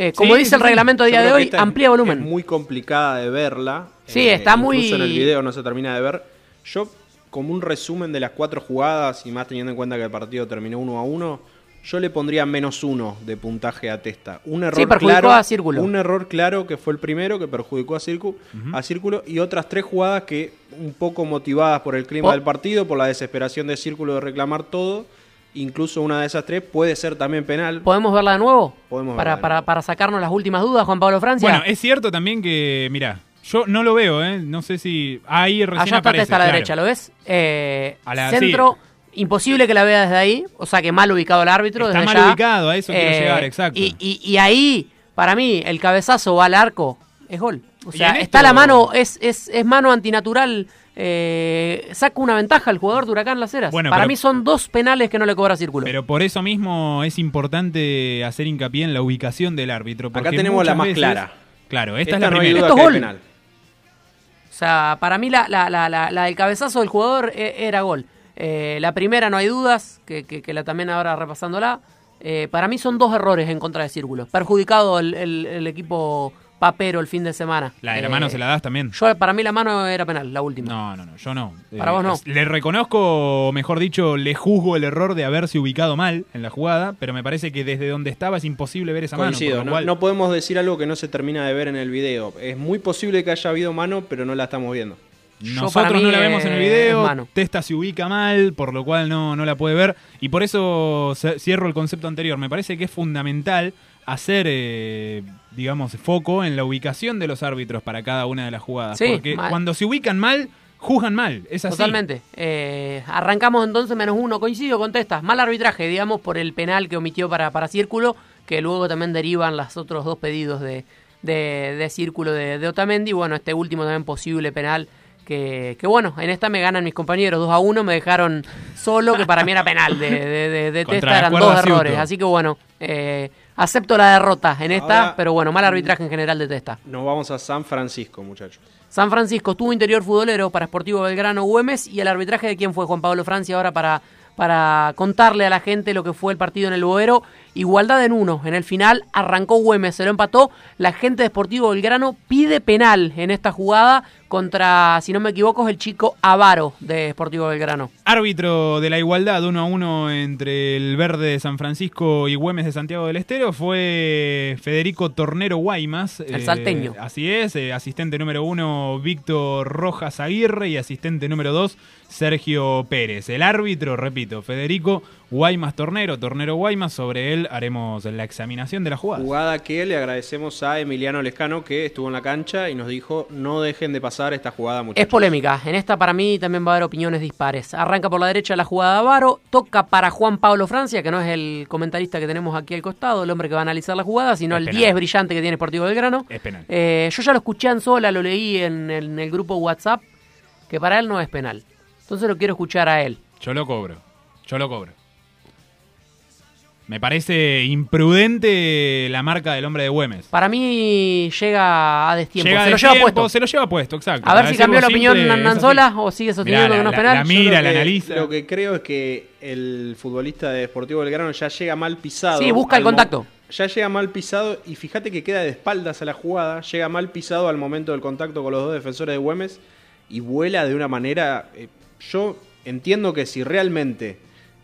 Eh, como Sí, dice sí, el sí. reglamento a día de hoy, amplía volumen. Es muy complicada de verla. Eh, Sí, está muy- Incluso en el video no se termina de ver. Yo, como un resumen de las cuatro jugadas, y más teniendo en cuenta que el partido terminó uno a uno, yo le pondría menos uno de puntaje a Testa. Un error perjudicó claro, a Círculo. Un error claro que fue el primero que perjudicó a, Círculo, a Círculo y otras tres jugadas que, un poco motivadas por el clima del partido, por la desesperación de Círculo de reclamar todo, incluso una de esas tres puede ser también penal. ¿Podemos verla de nuevo? Podemos para, verla de para, para sacarnos las últimas dudas, Juan Pablo Francia. Bueno, es cierto también que, mira, yo no lo veo, ¿eh? No sé si... Ahí recién Allá está aparece, Testa a la claro. derecha, ¿lo ves? Eh, A la- centro, imposible que la vea desde ahí, o sea que mal ubicado el árbitro. Está desde mal. Eh, ubicado, a eso quiero llegar, exacto. Y, y- y ahí, para mí, el cabezazo va al arco, es gol. O sea, está esto- la mano, es, es, es mano antinatural, eh, saca una ventaja al jugador de Huracán Las Heras. Bueno, para pero- mí son dos penales que no le cobra Círculo. Pero por eso mismo es importante hacer hincapié en la ubicación del árbitro. Acá tenemos la más veces- clara. Claro, esta, Esta es la no hay primera. Esto es gol. penal. O sea, para mí la, la, la, la, la del cabezazo del jugador e- era gol. Eh, la primera no hay dudas, que, que, que la también ahora repasándola. Eh, para mí son dos errores en contra de Círculo. Perjudicado el, el- el equipo papero el fin de semana. La de la Eh, mano se la das también. Yo, para mí la mano era penal, la última. No, no, no, yo no. Para vos no. Le reconozco, o mejor dicho, le juzgo el error de haberse ubicado mal en la jugada, pero me parece que desde donde estaba es imposible ver esa Coincido, mano. no, cual- no podemos decir algo que no se termina de ver en el video. Es muy posible que haya habido mano, pero no la estamos viendo. Nosotros no la vemos en el eh, video. Testa se ubica mal, por lo cual no, no la puede ver. Y por eso cierro el concepto anterior. Me parece que es fundamental hacer, eh, digamos, foco en la ubicación de los árbitros para cada una de las jugadas. Sí, porque mal. cuando se ubican mal, juzgan mal. Es así. Totalmente. Eh, arrancamos entonces menos uno. Coincido con Testa. Mal arbitraje, digamos, por el penal que omitió para, para Círculo, que luego también derivan los otros dos pedidos de, de, de Círculo de, de Otamendi. Bueno, este último también posible penal. Que, que bueno, en esta me ganan mis compañeros 2 a 1, me dejaron solo, que para mí era penal. De, de, de- de Contra Testa eran dos errores. Así que bueno, eh, acepto la derrota en esta, Ahora- pero bueno, mal arbitraje en general de Testa. Nos vamos a San Francisco, muchachos. San Francisco tuvo interior futbolero para Sportivo Belgrano Güemes y el arbitraje de quién fue Juan Pablo Francia ahora para, para contarle a la gente lo que fue el partido en el Boero. Igualdad en uno. En el final arrancó Güemes, se lo empató. La gente de Sportivo Belgrano pide penal en esta jugada contra, si no me equivoco, es el chico Avaro de Sportivo Belgrano. Árbitro de la igualdad 1 a 1 entre el Verde de San Francisco y Güemes de Santiago del Estero fue Federico Tornero Guaymas. El salteño. Así es, eh, asistente número 1 Víctor Rojas Aguirre y asistente número 2 Sergio Pérez. El árbitro, repito, Federico Guaymas Tornero, Tornero Guaymas, sobre él haremos la examinación de la jugada. Jugada que le agradecemos a Emiliano Lescano que estuvo en la cancha y nos dijo no dejen de pasar esta jugada Es muchachos. polémica. En esta para mí también va a haber opiniones dispares. Arranca por la derecha la jugada de Avaro, toca para Juan Pablo Francia, que no es el comentarista que tenemos aquí al costado, el hombre que va a analizar la jugada, sino Es el penal. 10 brillante que tiene Sportivo Belgrano. Es penal. Eh, yo ya lo escuché en sola, lo leí en, en el grupo WhatsApp, que para él no es penal. Entonces lo quiero escuchar a él. Yo lo cobro. Yo lo cobro. Me parece imprudente la marca del hombre de Güemes. Para mí llega a destiempo. Llega se de lo lleva tiempo, puesto. Se lo lleva puesto, exacto. A ver si cambió la opinión. Nanzola o sigue sosteniendo que no la- es penal. la mira, lo la que- analiza. Lo que creo es que el futbolista de Deportivo Belgrano ya llega mal pisado. Sí, busca el contacto. Ya llega mal pisado y fíjate que queda de espaldas a la jugada. Llega mal pisado al momento del contacto con los dos defensores de Güemes y vuela de una manera. eh, yo entiendo que si realmente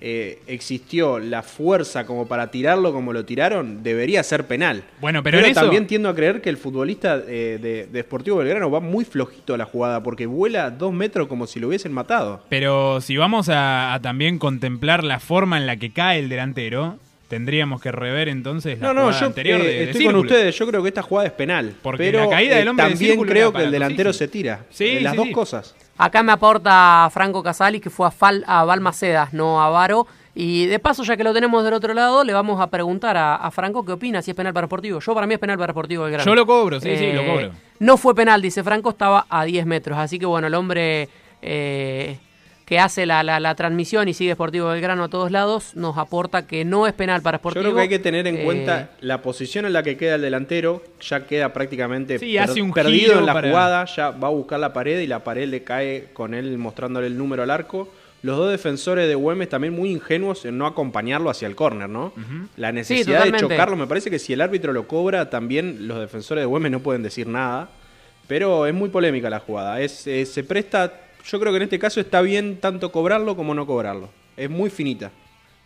eh, existió la fuerza como para tirarlo como lo tiraron, debería ser penal. Bueno, pero en eso- también tiendo a creer que el futbolista eh, de, de Sportivo Belgrano va muy flojito a la jugada porque vuela dos metros como si lo hubiesen matado. Pero si vamos a, a también contemplar la forma en la que cae el delantero, tendríamos que rever entonces la No, no, yo anterior eh, de, de estoy con Círculo. ustedes. Yo creo que esta jugada es penal. Porque pero la caída del eh, hombre de también creo que el delantero se tira. Sí, Eh, las sí, dos sí. cosas. Acá me aporta Franco Casali, que fue a, Fal, a Balmacedas, no a Varo. Y de paso, ya que lo tenemos del otro lado, le vamos a preguntar a, a Franco qué opina si es penal para Sportivo. Yo para mí es penal para Sportivo Belgrano. Yo lo cobro, sí, sí, lo cobro. No fue penal, dice Franco, estaba a 10 metros. Así que bueno, el hombre eh, que hace la, la- la transmisión y sigue Sportivo Belgrano a todos lados, nos aporta que no es penal para Yo Sportivo. creo que hay que tener en Eh, cuenta la posición en la que queda el delantero. Ya queda prácticamente Sí, hace un perdido en la para- jugada. Ya va a buscar la pared y la pared le cae con él mostrándole el número al arco. Los dos defensores de Güemes también muy ingenuos en no acompañarlo hacia el córner, ¿no? La necesidad de chocarlo, me parece que si el árbitro lo cobra, también los defensores de Güemes no pueden decir nada. Pero es muy polémica la jugada. Es, eh, se presta, yo creo que en este caso está bien tanto cobrarlo como no cobrarlo. Es muy finita.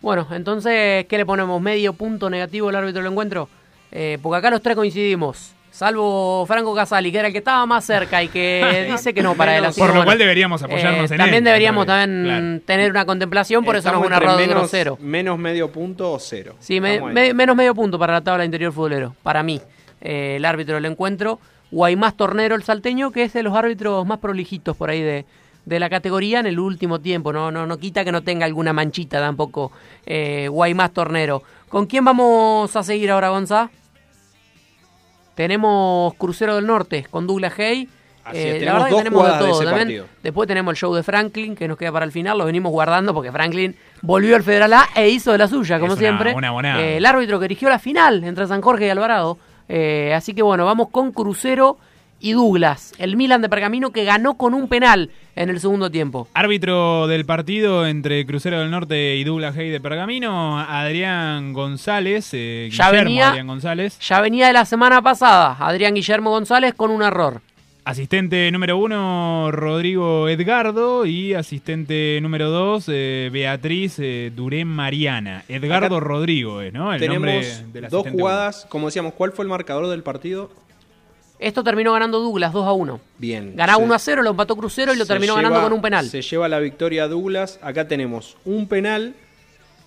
Bueno, entonces, ¿qué le ponemos? ¿Medio punto negativo al árbitro del encuentro? Eh, porque acá los tres coincidimos. Salvo Franco Casali, que era el que estaba más cerca y que dice que no para él. Así Por lo bueno, cual deberíamos apoyarnos eh, en También él, deberíamos también Claro. tener una contemplación, por eso no Estamos es un entre error menos, grosero. Menos medio punto o cero. Sí, me- Estamos ahí. me- menos medio punto para la tabla interior futbolero, para mí. Eh, el árbitro del encuentro, Guaymás Tornero, el salteño, que es de los árbitros más prolijitos por ahí de, de la categoría en el último tiempo. No, no, no quita que no tenga alguna manchita tampoco eh, Guaymás Tornero. ¿Con quién vamos a seguir ahora, Gonzá? Tenemos Crucero del Norte con Douglas Hay. Así Eh, la verdad que tenemos de todo. También- después tenemos el show de Franklin, que nos queda para el final. Lo venimos guardando porque Franklin volvió al Federal A e hizo de la suya, como siempre. una. Eh, el árbitro que erigió la final entre San Jorge y Alvarado. Eh, así que bueno, vamos con Crucero y Douglas. El Milan de Pergamino que ganó con un penal en el segundo tiempo. Árbitro del partido entre Crucero del Norte y Douglas Hay de Pergamino, Adrián González, eh, Ya Guillermo venía- Adrián González. Ya venía de la semana pasada, Adrián Guillermo González con un error. Asistente número uno, Rodrigo Edgardo. Y asistente número dos, eh, Beatriz eh, Durén Mariana. Edgardo Acá Rodrigo es, ¿no? El nombre Tenemos del dos jugadas, como decíamos, ¿cuál fue el marcador del partido? Esto terminó ganando Douglas 2 a 1. Bien. Ganaba Se- 1 a 0, lo empató Crucero y lo terminó lleva- ganando con un penal. Se lleva la victoria Douglas. Acá tenemos un penal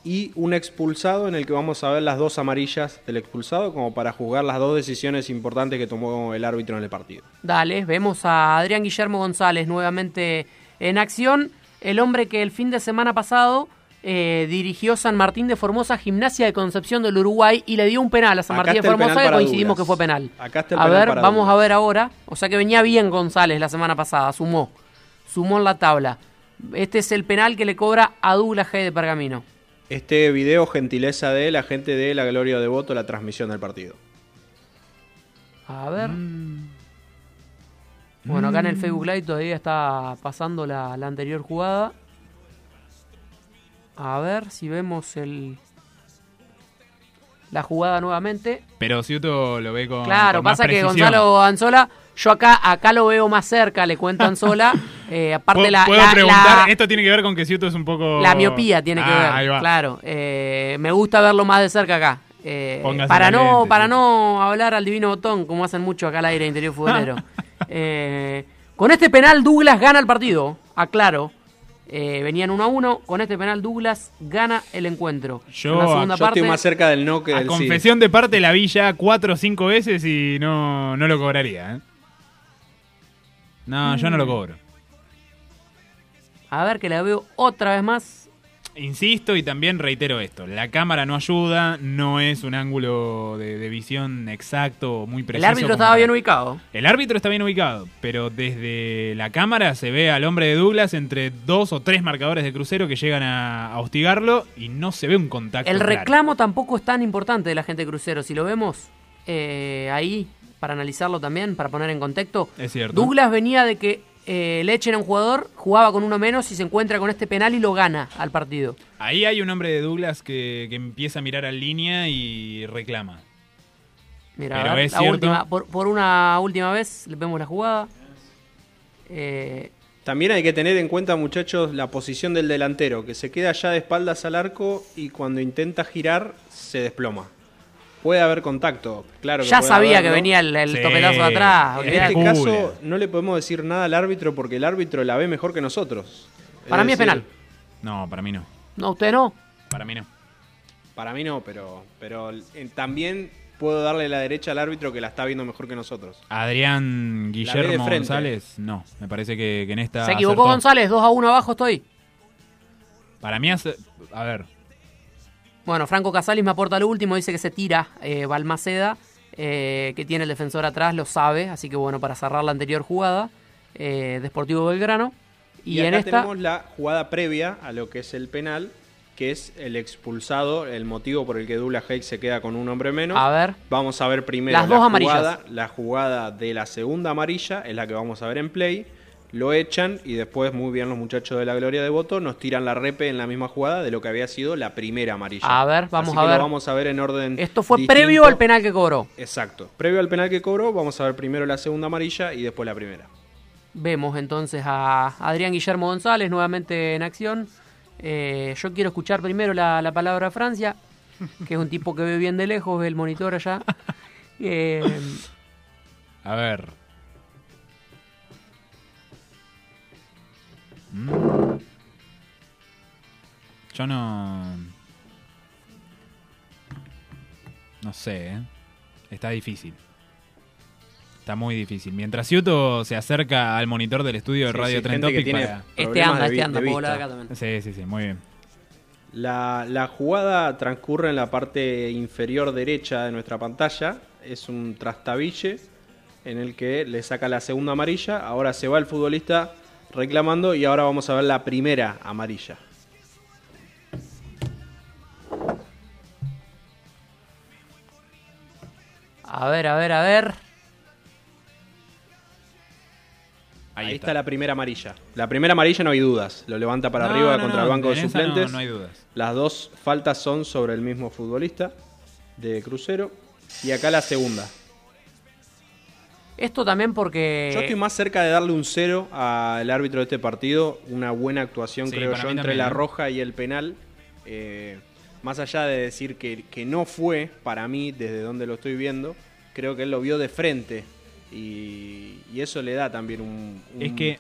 y un expulsado en el que vamos a ver las dos amarillas del expulsado como para juzgar las dos decisiones importantes que tomó el árbitro en el partido. Dale, vemos a Adrián Guillermo González nuevamente en acción. El hombre que el fin de semana pasado eh, dirigió San Martín de Formosa, Gimnasia de Concepción del Uruguay, y le dio un penal a San Acá Martín de Formosa que coincidimos que fue penal. Acá está el a penal ver, para vamos a ver ahora. O sea que venía bien González la semana pasada, sumó. Sumó en la tabla. Este es el penal que le cobra a Douglas G de Pergamino. Este video, gentileza de la gente de La Gloria de Voto, la transmisión del partido. A ver. Mm. Bueno, acá en el Facebook Live todavía está pasando la, la anterior jugada. A ver si vemos el la jugada nuevamente. Pero Ciuto lo ve con. Claro, con más pasa que. Gonzalo Anzola, yo acá acá lo veo más cerca, le cuento a Anzola. eh, aparte ¿Puedo, la, puedo la- preguntar? la- Esto tiene que ver con que Ciuto es un poco. la miopía tiene que Ah, ver, Ahí va. claro. Eh, me gusta verlo más de cerca acá. Eh, para no lente, para no hablar al divino botón, como hacen mucho acá al aire interior futbolero. Eh, con este penal Douglas gana el partido, aclaro. Eh, venían 1 a 1, con este penal Douglas gana el encuentro. Yo- En la segunda Yo parte, estoy más cerca del no que A del sí. confesión de parte la vi ya cuatro o cinco veces y no, no lo cobraría. ¿eh? No, yo no Mm. lo cobro. a ver que la veo otra vez más. Insisto y también reitero esto, la cámara no ayuda, no es un ángulo de, de visión exacto, muy preciso. El árbitro estaba para- bien ubicado. El árbitro está bien ubicado, pero desde la cámara se ve al hombre de Douglas entre dos o tres marcadores de crucero que llegan a, a hostigarlo y no se ve un contacto. El claro. reclamo tampoco es tan importante de la gente de crucero. Si lo vemos eh, ahí, para analizarlo también, para poner en contexto, Es cierto. Douglas venía de que eh, le echen a un jugador, jugaba con uno menos y se encuentra con este penal y lo gana al partido. Ahí hay un hombre de Douglas que, que empieza a mirar a línea y reclama. Mira, Pero a ver, es la cierto. última, por, por una última vez le vemos la jugada. Eh, También hay que tener en cuenta, muchachos, la posición del delantero, que se queda ya de espaldas al arco y cuando intenta girar se desploma. Puede haber contacto, claro. que ya puede sabía que venía el, el topetazo de atrás. En este caso no le podemos decir nada al árbitro porque el árbitro la ve mejor que nosotros. Para mí es penal. No, para mí no. No, usted no. Para mí no. Para mí no, pero, pero eh, también puedo darle la derecha al árbitro que la está viendo mejor que nosotros. Adrián Guillermo. González, no. Me parece que, que en esta. Se equivocó acertó. González, 2 a 1 abajo estoy. Para mí, hace- a ver, Bueno, Franco Casalis me aporta lo último, dice que se tira eh, Balmaceda, eh, que tiene el defensor atrás, lo sabe, así que bueno, para cerrar la anterior jugada, eh, Deportivo Belgrano. Y, Y, en acá esta, tenemos la jugada previa a lo que es el penal, que es el expulsado, el motivo por el que Douglas Haig se queda con un hombre menos. A ver. Vamos a ver primero Las la dos amarillas. jugada, la jugada de la segunda amarilla, es la que vamos a ver en play. Lo echan y después, muy bien los muchachos de la Gloria de Voto, nos tiran la repe en la misma jugada de lo que había sido la primera amarilla. A ver, vamos Así a que ver. Lo vamos a ver en orden. esto fue distinto. previo al penal que cobró. Exacto. Previo al penal que cobró, vamos a ver primero la segunda amarilla y después la primera. Vemos entonces a Adrián Guillermo González nuevamente en acción. Eh, yo quiero escuchar primero la, la palabra Francia, que es un tipo que ve bien de lejos, ve el monitor allá. Eh, a ver. Mm. Yo no. No sé, ¿eh? Está difícil. Está muy difícil. Mientras Ciuto se acerca al monitor del estudio de Sí, Radio sí, Tren Topic para- este anda, este anda, puedo hablar acá también. Sí, sí, sí, muy bien. La, la jugada transcurre en la parte inferior derecha de nuestra pantalla. Es un trastabille en el que le saca la segunda amarilla. Ahora se va el futbolista reclamando y ahora vamos a ver la primera amarilla. a ver, a ver, a ver. Ahí, está. la primera amarilla. La primera amarilla no hay dudas. Lo levanta para No, arriba no, contra no, el banco de suplentes. no hay dudas. Las dos faltas son sobre el mismo futbolista de Crucero. Y acá la segunda. Esto también porque... Yo estoy más cerca de darle un cero al árbitro de este partido. Una buena actuación, Sí, creo yo, entre también, la roja y el penal. Eh, más allá de decir que, que no fue, para mí, desde donde lo estoy viendo, creo que él lo vio de frente. Y, y eso le da también un, un- Es que-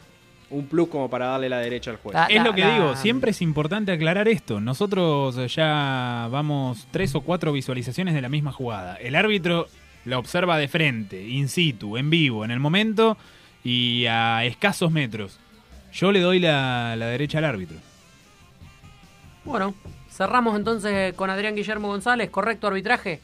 un plus como para darle la derecha al juez. es lo que digo, siempre es importante aclarar esto. Nosotros ya vamos tres o cuatro visualizaciones de la misma jugada. El árbitro la observa de frente, in situ, en vivo, en el momento y a escasos metros. Yo le doy la, la derecha al árbitro. Bueno, cerramos entonces con Adrián Guillermo González, correcto arbitraje.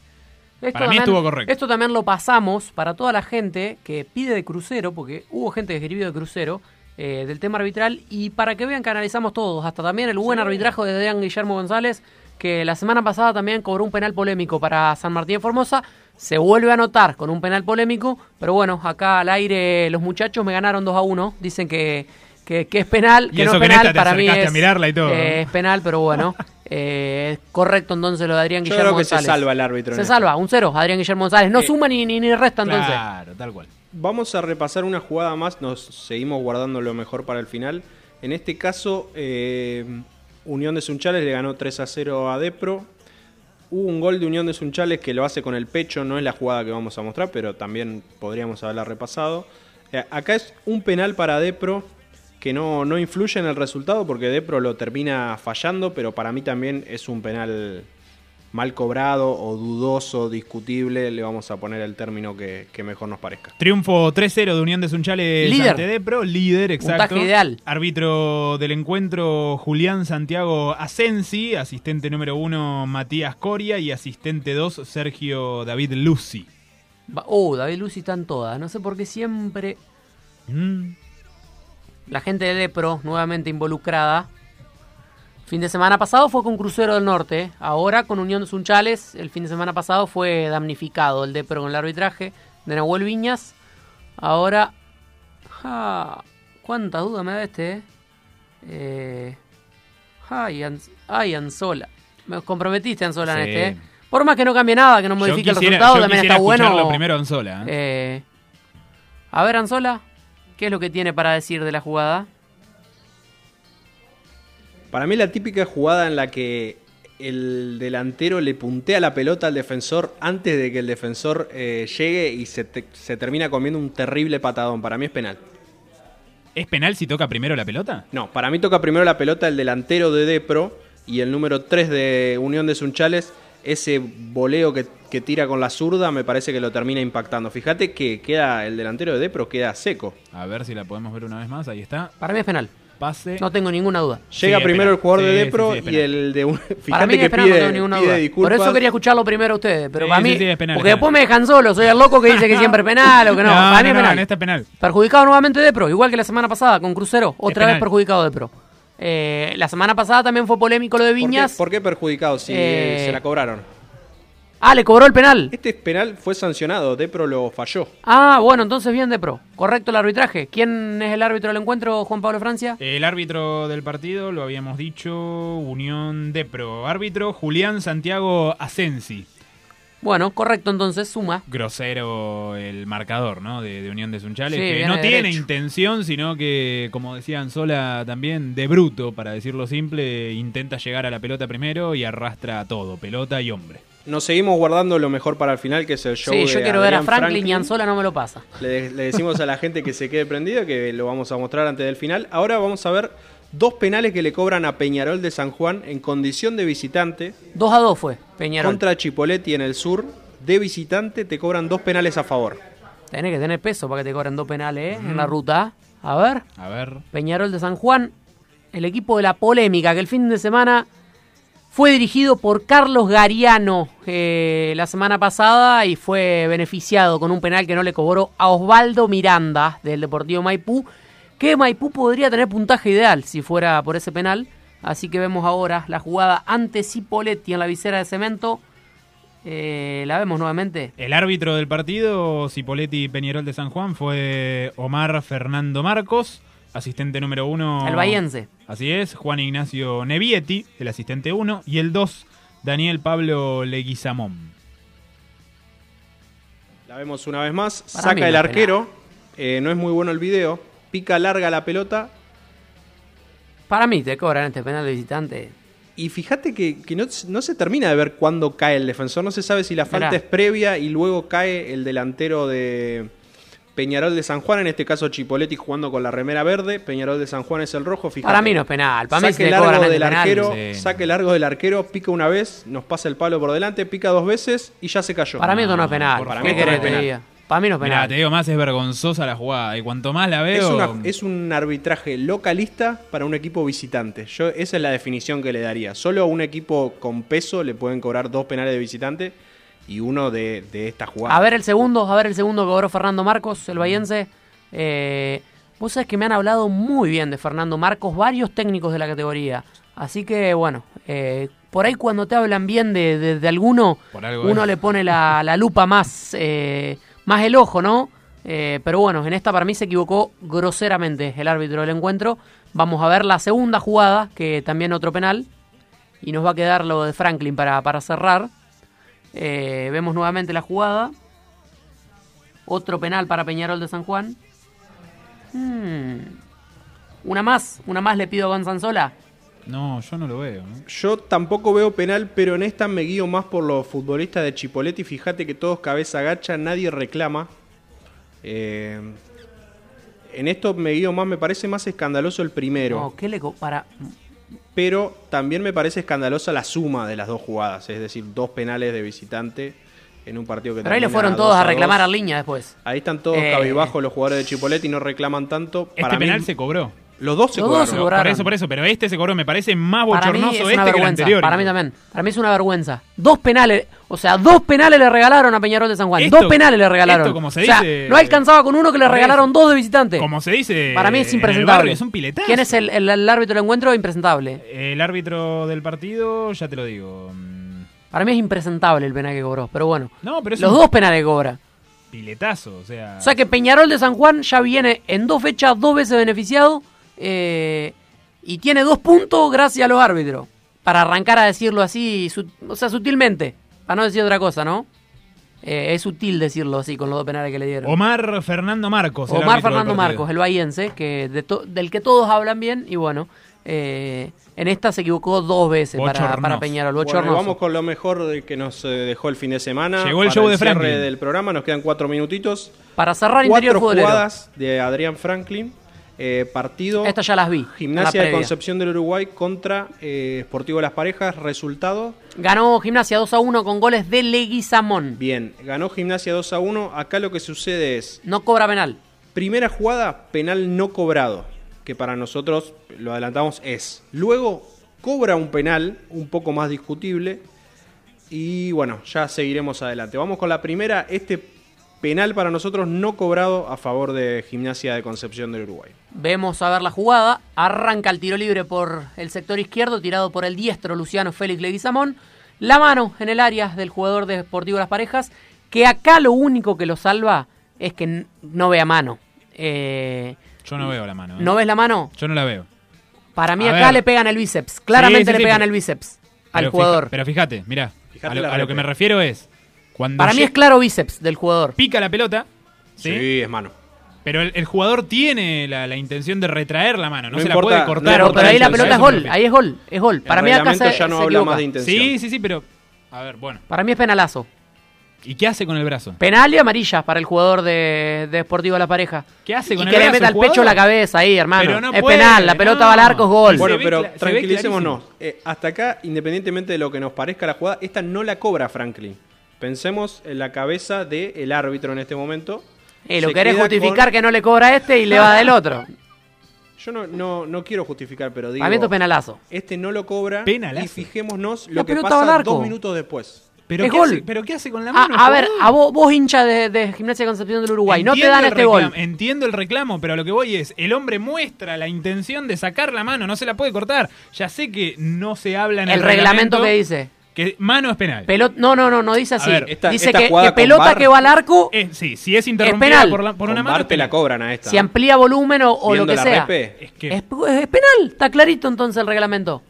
Esto Para mí estuvo correcto. Esto también lo pasamos para toda la gente que pide de crucero, porque hubo gente que escribió de crucero, eh, del tema arbitral, y para que vean que analizamos todos, hasta también el buen arbitraje de Adrián Guillermo González, que la semana pasada también cobró un penal polémico para San Martín de Formosa. Se vuelve a anotar con un penal polémico, pero bueno, acá al aire los muchachos me ganaron 2 a 1. Dicen que, que, que es penal, que no es penal, para mí acercaste es, a mirarla y todo, eh, ¿no? es penal, pero bueno. eh, correcto entonces lo de Adrián Yo Guillermo creo que se salva el árbitro Se salva, un cero, Adrián Guillermo González. No Eh, suma ni, ni, ni resta entonces. Claro, tal cual. Vamos a repasar una jugada más, nos seguimos guardando lo mejor para el final. En este caso, eh, Unión de Sunchales le ganó 3 a 0 a Depro. Hubo un gol de Unión de Sunchales que lo hace con el pecho, no es la jugada que vamos a mostrar, pero también podríamos haberla repasado. Eh, acá es un penal para Depro que no, no influye en el resultado porque Depro lo termina fallando, pero para mí también es un penal mal cobrado o dudoso, discutible, le vamos a poner el término que, que mejor nos parezca. Triunfo 3-0 de Unión de Sunchales Líder. ante Depro, líder, exacto. Puntaje ideal. Árbitro del encuentro Julián Santiago Asensi, asistente número 1 Matías Coria y asistente 2 Sergio David Lucy. Oh, David Lucy está en todas. No sé por qué siempre. Mm. La gente de Depro, nuevamente involucrada. Fin de semana pasado fue con Crucero del Norte. Ahora con Unión de Sunchales. El fin de semana pasado fue damnificado el Depro con el arbitraje de Nahuel Viñas. Ahora. Ja, ¿Cuánta duda me da este, eh? eh ay, Anzola. Me comprometiste, Anzola, en este, eh. Por más que no cambie nada, que no Yo modifique el resultado, yo también está bueno. primero Anzola, Eh, a ver, Anzola, ¿qué es lo que tiene para decir de la jugada? Para mí la típica jugada en la que el delantero le puntea la pelota al defensor antes de que el defensor eh, llegue y se, te- se termina comiendo un terrible patadón. Para mí es penal. ¿Es penal si toca primero la pelota? No, para mí toca primero la pelota el delantero de Depro y el número 3 de Unión de Sunchales. Ese voleo que, que tira con la zurda me parece que lo termina impactando. Fíjate que queda el delantero de Depro queda seco. A ver si la podemos ver una vez más, ahí está. Para mí es penal. Pase. No tengo ninguna duda. Llega primero el jugador de Sí, Depro sí, sí, es y el de un... Para Fíjate mí que es penal, no pide, tengo ninguna pide duda. disculpas. Por eso quería escucharlo primero a ustedes. Pero Sí, para mí, sí, es penal, porque es después me dejan solo. Soy el loco que dice que siempre es penal o que no. No, para mí no, es penal. en este es penal. Perjudicado nuevamente Depro, igual que la semana pasada con Crucero. Otra vez perjudicado Depro. Eh, la semana pasada también fue polémico lo de ¿Por qué, Viñas. por qué perjudicado si Eh, eh, se la cobraron? Ah, le cobró el penal. Este penal fue sancionado, Depro lo falló. Ah, bueno, entonces bien Depro. Correcto el arbitraje. ¿Quién es el árbitro del encuentro, Juan Pablo Francia? El árbitro del partido, lo habíamos dicho, Unión Depro. Árbitro Julián Santiago Asensi. Bueno, correcto entonces, suma. Grosero el marcador, ¿no? De, de Unión de Sunchales. Sí, que no de tiene derecho. intención, sino que, como decían Sola también, de bruto, para decirlo simple, intenta llegar a la pelota primero y arrastra todo, pelota y hombre. Nos seguimos guardando lo mejor para el final, que es el show Sí, de yo quiero ver a Adrián Franklin, y Anzola no me lo pasa. Le, le decimos a la gente que se quede prendido, que lo vamos a mostrar antes del final. Ahora vamos a ver dos penales que le cobran a Peñarol de San Juan en condición de visitante 2 a 2 fue, Peñarol. contra Chipoletti en el sur. De visitante te cobran dos penales a favor. Tenés que tener peso para que te cobren dos penales, ¿eh? En la ruta. A ver. A ver. Peñarol de San Juan, el equipo de la polémica, que el fin de semana fue dirigido por Carlos Gariano eh, la semana pasada y fue beneficiado con un penal que no le cobró a Osvaldo Miranda del Deportivo Maipú, que Maipú podría tener puntaje ideal si fuera por ese penal. Así que vemos ahora la jugada ante Cipoletti en la visera de cemento. Eh, la vemos nuevamente. El árbitro del partido, Cipoletti Peñarol de San Juan, fue Omar Fernando Marcos, asistente número uno. El bahiense. Así es, Juan Ignacio Nevietti, el asistente 1, y el 2, Daniel Pablo Leguizamón. La vemos una vez más. Para saca el arquero. eh, no es muy bueno el video. Pica larga la pelota. Para mí te cobran este penal de visitante. Y fíjate que, que no, no se termina de ver cuándo cae el defensor. No se sabe si la falta Mirá. es previa y luego cae el delantero de Peñarol de San Juan. En este caso Chipoletti jugando con la remera verde. Peñarol de San Juan es el rojo. Fíjate. Para mí no es penal. Para mí saque largo del este penal. arquero, Sí. saque largo del arquero, pica una vez, nos pasa el palo por delante, pica dos veces y ya se cayó. Para mí esto no es penal. Para ¿Qué mí no querés es penal. Para mí no es Mirá, te digo más, es vergonzosa la jugada. Y cuanto más la Es, veo. una- es un arbitraje localista para un equipo visitante. Yo, esa es la definición que le daría. Solo a un equipo con peso le pueden cobrar dos penales de visitante y uno de, de esta jugada. A ver el segundo, a ver el segundo que cobró Fernando Marcos, el bahiense. Eh, vos sabés que me han hablado muy bien de Fernando Marcos varios técnicos de la categoría. Así que, bueno, eh, por ahí cuando te hablan bien de, de- de alguno, uno es. le pone la, la lupa más, eh, más el ojo, ¿no? Eh, pero bueno, en esta para mí se equivocó groseramente el árbitro del encuentro. Vamos a ver la segunda jugada, que también otro penal. Y nos va a quedar lo de Franklin para, para cerrar. Eh, vemos nuevamente la jugada. Otro penal para Peñarol de San Juan. Hmm. Una más, una más le pido a Gonzanzola. No, yo no lo veo. ¿no? Yo tampoco veo penal, pero en esta me guío más por los futbolistas de Chipoletti. Fíjate que todos cabeza agacha, nadie reclama. Eh, en esto me guío más, me parece más escandaloso el primero. No, ¿qué le para Pero también me parece escandalosa la suma de las dos jugadas, es decir, dos penales de visitante en un partido que Pero ahí le fueron 2 todos a reclamar a línea después. Ahí están todos Eh, cabizbajos los jugadores de Chipoletti y no reclaman tanto. Este Para mí- penal se cobró. Los dos se Los dos cobraron. se cobraron. Por eso, por eso, pero este se cobró, me parece más bochornoso es este una que el vergüenza. anterior. Para mí también. Para mí es una vergüenza. Dos penales, o sea, dos penales le regalaron a Peñarol de San Juan. Esto- dos penales le regalaron. esto, como se o sea, dice- no alcanzaba con uno que le regalaron dos de visitante. Como se dice Para mí es en el impresentable. barrio, es un piletazo. ¿Quién es el, el- el árbitro del encuentro? Impresentable. El árbitro del partido, ya te lo digo. Para mí es impresentable el penal que cobró. Pero bueno. No, pero Los un dos penales que cobra. piletazo, o sea. O sea que Peñarol de San Juan ya viene en dos fechas dos veces beneficiado eh, y tiene dos puntos gracias a los árbitros. Para arrancar a decirlo así, su- o sea, sutilmente. Para no decir otra cosa, ¿no? Eh, es sutil decirlo así con los dos penales que le dieron. Omar Fernando Marcos. el Omar Fernando. Marcos, el bahiense, que de to- del que todos hablan bien y bueno, eh, en esta se equivocó dos veces para, para Peñarol. Bueno, vamos con lo mejor de que nos dejó el fin de semana. Llegó el Para show de cierre Franklin. del programa, nos quedan cuatro minutitos. Para cerrar Cuatro interior futbolero. jugadas de Adrián Franklin. Eh, partido. Estas ya las vi. la Gimnasia de. Concepción del Uruguay contra eh, Sportivo Las Parejas. Resultado. Ganó Gimnasia 2 a 1 con goles de Leguizamón. Bien, ganó Gimnasia 2 a 1. Acá lo que sucede es. No cobra penal. Primera jugada, penal no cobrado. Que para nosotros, lo adelantamos, es. Luego cobra un penal un poco más discutible. Y bueno, ya seguiremos adelante. Vamos con la primera. Este penal para nosotros no cobrado a favor de Gimnasia de Concepción del Uruguay. Vemos a ver la jugada. Arranca el tiro libre por el sector izquierdo, tirado por el diestro Luciano Félix Leguizamón. La mano en el área del jugador de Sportivo Las Parejas, que acá lo único que lo salva es que no vea mano. Eh, Yo no veo la mano. ¿eh? ¿No ves la mano? Yo no la veo. Para mí A acá ver. le pegan el bíceps. Claramente Sí, sí, le sí, pegan pero- el bíceps al Pero jugador. fija- pero fíjate, mira. A lo, la a lo que me refiero es. Cuando Para mí es claro bíceps del jugador. pica la pelota. ¿sí? Sí, es mano. Pero el, el jugador tiene la, la intención de retraer la mano, no, No se importa- la puede no cortar. Pero, ahí la pelota es gol. Ahí es gol. Es gol. Para el mí acá se, ya no se habla más de intención. Sí, sí, sí, pero. A ver, bueno. Para mí es penalazo. ¿Y qué hace con el brazo? Penal y amarilla para el jugador de, de Sportivo La Pareja. ¿Qué hace con y el que le brazo meta el pecho la cabeza ahí, hermano. Pero no es puede, penal, la pelota no. va al arco, es gol. Bueno, pero tranquilicémonos. Eh, hasta acá, independientemente de lo que nos parezca la jugada, esta no la cobra Franklin. Pensemos en la cabeza del árbitro en este momento. Eh, lo querés justificar con- que no le cobra a este y le va del otro. Yo no, no, no quiero justificar, pero digo. Esto es penalazo. Este no lo cobra. Penalazo. Y fijémonos La lo que pasa dos minutos después. ¿Pero, Es qué gol. Hace, ¿Pero qué hace con la A, mano? a ver, a vos, vos hincha de, de Gimnasia de Concepción del Uruguay, no te dan este reclamo, gol. Entiendo el reclamo, pero a lo que voy es, el hombre muestra la intención de sacar la mano, no se la puede cortar. Ya sé que no se habla en el, El reglamento que dice. Que mano es penal. Pelot no, no, no, no dice así. ver, esta- dice esta que, pelota que va al arco, Eh, sí, si es interrumpida penal. por, la- por una mano. Es te la cobran a esta. si amplía volumen o, o lo que sea. repe. Es que Es, es penal, está clarito entonces el reglamento.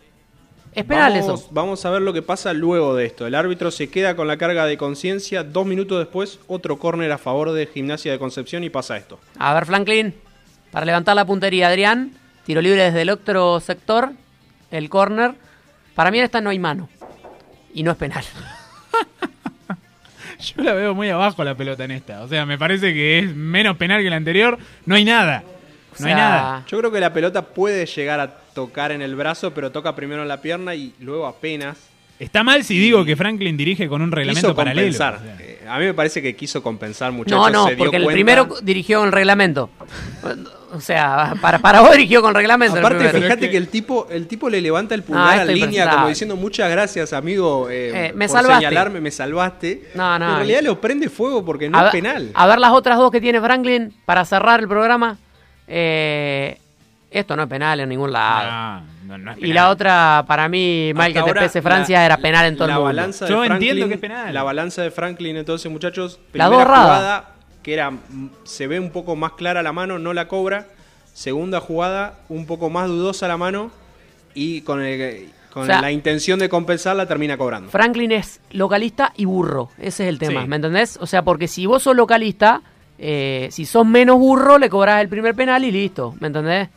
Es penal vamos, eso. Vamos a ver lo que pasa luego de esto. El árbitro se queda con la carga de conciencia. Dos minutos después, otro córner a favor de Gimnasia de Concepción y pasa esto. A ver, Franklin, para levantar la puntería, Adrián, tiro libre desde el otro sector, el córner. Para mí en esta no hay mano. Y no es penal. Yo la veo muy abajo la pelota en esta. O sea, me parece que es menos penal que la anterior. No hay nada. No O hay nada. Yo creo que la pelota puede llegar a tocar en el brazo, pero toca primero en la pierna y luego apenas Está mal si digo que Franklin dirige con un reglamento quiso paralelo. compensar. O sea. Eh, a mí me parece que quiso compensar, muchachos. No, no, se dio porque el cuenta. primero dirigió con el reglamento. O sea, para, para vos dirigió con reglamento. Aparte, fíjate que... el tipo el tipo le levanta el Ah, pulgar esto a línea como diciendo muchas gracias, amigo, eh, Eh, me por salvaste". señalarme, me salvaste. No, no. En realidad lo prende fuego porque no a, es penal. a ver las otras dos que tiene Franklin para cerrar el programa. Eh, Esto no es penal en ningún lado. No, no, no es y la otra, para mí, mal que te pese Francia, la- era penal en todo la el mundo. balanza de Yo Franklin- entiendo que es penal. La balanza de Franklin, entonces, muchachos. La Primera dos errada. jugada, que era mm, se ve un poco más clara la mano, no la cobra. Segunda jugada, un poco más dudosa la mano. Y con, el- con O sea- la intención de compensarla, termina cobrando. Franklin es localista y burro. Ese es el tema, Sí. ¿me entendés? O sea, porque si vos sos localista, eh, si sos menos burro, le cobrás el primer penal y listo, ¿me entendés?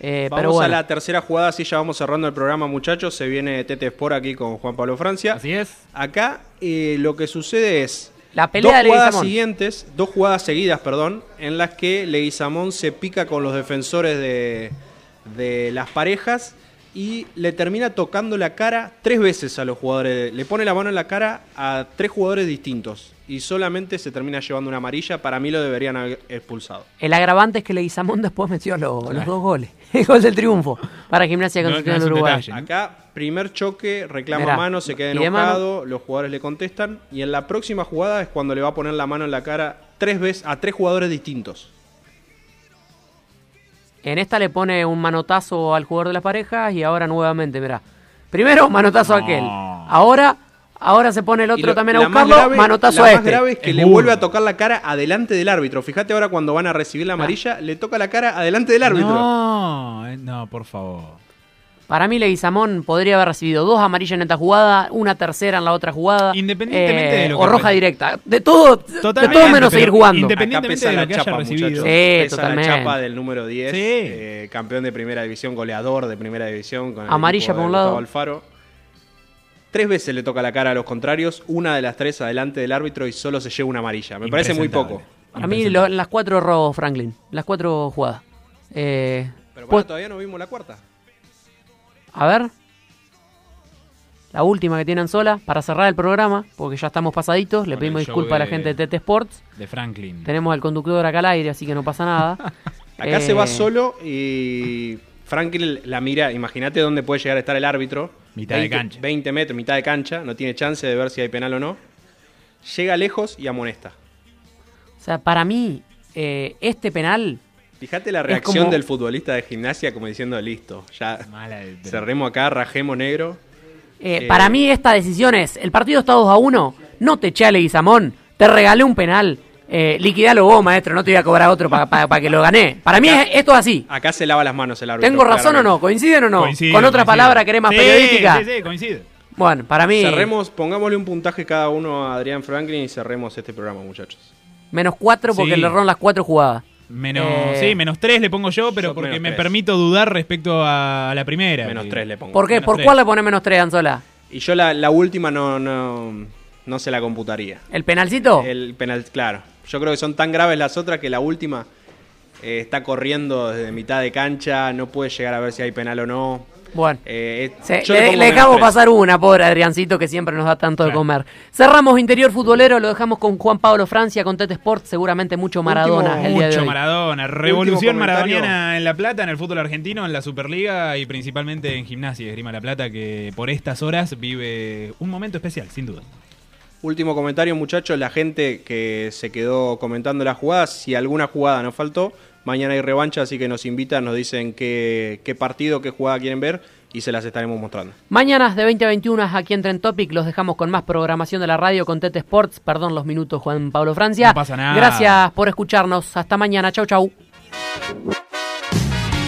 Eh, Vamos pero bueno, a la tercera jugada, así ya vamos cerrando el programa, muchachos. Se viene Tete Sport aquí con Juan Pablo Francia. Así es. Acá eh, lo que sucede es La pelea dos de jugadas siguientes, dos jugadas seguidas, perdón, en las que Leguizamón se pica con los defensores de, de las parejas y le termina tocando la cara tres veces a los jugadores. Le pone la mano en la cara a tres jugadores distintos y solamente se termina llevando una amarilla. Para mí lo deberían haber expulsado. el agravante es que Leguizamón después metió lo- los dos goles. El gol del triunfo para Gimnasia No- Concepción no Uruguay. detalle. Acá, primer choque, reclama Mirá, mano, se queda enojado, los jugadores le contestan. Y en la próxima jugada es cuando le va a poner la mano en la cara tres veces a tres jugadores distintos. En esta le pone un manotazo al jugador de las parejas y ahora nuevamente, mirá. Primero, manotazo a aquel. Ahora, ahora se pone el otro lo- también a más buscarlo, grave- manotazo la a más este. grave es que Es le burro. vuelve a tocar la cara adelante del árbitro. Fíjate ahora cuando van a recibir la amarilla, le toca la cara adelante del árbitro. No, eh, no, por favor. Para mí Leguizamón podría haber recibido dos amarillas en esta jugada, una tercera en la otra jugada. eh, Independientemente de lo O que roja re- directa. De todo, de todo menos seguir jugando. Independientemente de lo la que haya chapa, recibido. muchachos. Sí, Pesa totalmente. la chapa del número 10, Sí. eh, campeón de primera división, goleador de primera división. Con el Amarilla por un lado. Alfaro. Tres veces le toca la cara a los contrarios, una de las tres adelante del árbitro y solo se lleva una amarilla. Me parece muy poco. Para mí lo- las cuatro robos Franklin, las cuatro jugadas. Eh, Pero pues- bueno, todavía no vimos la cuarta. A ver. La última que tienen sola para cerrar el programa, porque ya estamos pasaditos. Le Con pedimos disculpas a la gente de TT Sports. De Franklin. Tenemos al conductor acá al aire, así que no pasa nada. Acá Eh, se va solo y Franklin la mira. Imagínate dónde puede llegar a estar el árbitro. Mitad de 20 cancha. 20 metros, mitad de cancha. No tiene chance de ver si hay penal o no. Llega lejos y amonesta. O sea, para mí, eh, este penal. Fíjate la reacción como- del futbolista de gimnasia como diciendo, listo, ya de- cerremos acá, rajemos negro. eh, Eh, Para mí, esta decisión es: el partido está 2 a 1. No te eché a Leguizamón. Te regalé un penal. Eh, liquidalo vos, maestro. No te voy a cobrar otro para que lo gané. Para mí, es- esto es así. Acá se lava las manos el árbitro. ¿Tengo razón o no? ¿Coinciden o no? Coincido, Con otra coincido. palabra, ¿querés más Sí, periodística? Sí, sí, coincide. Bueno, para mí, Cerremos, pongámosle un puntaje cada uno a Adrián Franklin y cerremos este programa, muchachos. menos 4 porque Sí. le erraron las cuatro jugadas. Menos, Eh, sí, menos tres le pongo yo, pero Yo porque me permito dudar respecto a la primera. Menos que- tres le pongo. ¿Por qué? Menos ¿Por tres. cuál le pone menos 3, Anzola? Y yo la, la última no, no, no se la computaría. ¿El penalcito? El penal, claro. Yo creo que son tan graves las otras que la última eh, está corriendo desde mitad de cancha, no puede llegar a ver si hay penal o no. Bueno. Eh, Se- yo le, dejamos pasar una, pobre Adriancito, que siempre nos da tanto de comer. Cerramos Interior Futbolero, lo dejamos con Juan Pablo Francia, con Tete Sport, seguramente mucho Maradona Último- el día de Mucho hoy. Maradona, revolución maradoniana en La Plata, en el fútbol argentino, en la Superliga y principalmente en Gimnasia y Esgrima La Plata, que por estas horas vive un momento especial, sin duda. Último comentario, muchachos. La gente que se quedó comentando las jugadas, si alguna jugada nos faltó, mañana hay revancha, así que nos invitan, nos dicen qué, qué partido, qué jugada quieren ver y se las estaremos mostrando. Mañanas de 20 a 21 aquí en Tren Topic, los dejamos con más programación de la radio con Tete Sports. Perdón los minutos, Juan Pablo Francia. No pasa nada. Gracias por escucharnos. Hasta mañana. Chau, chau.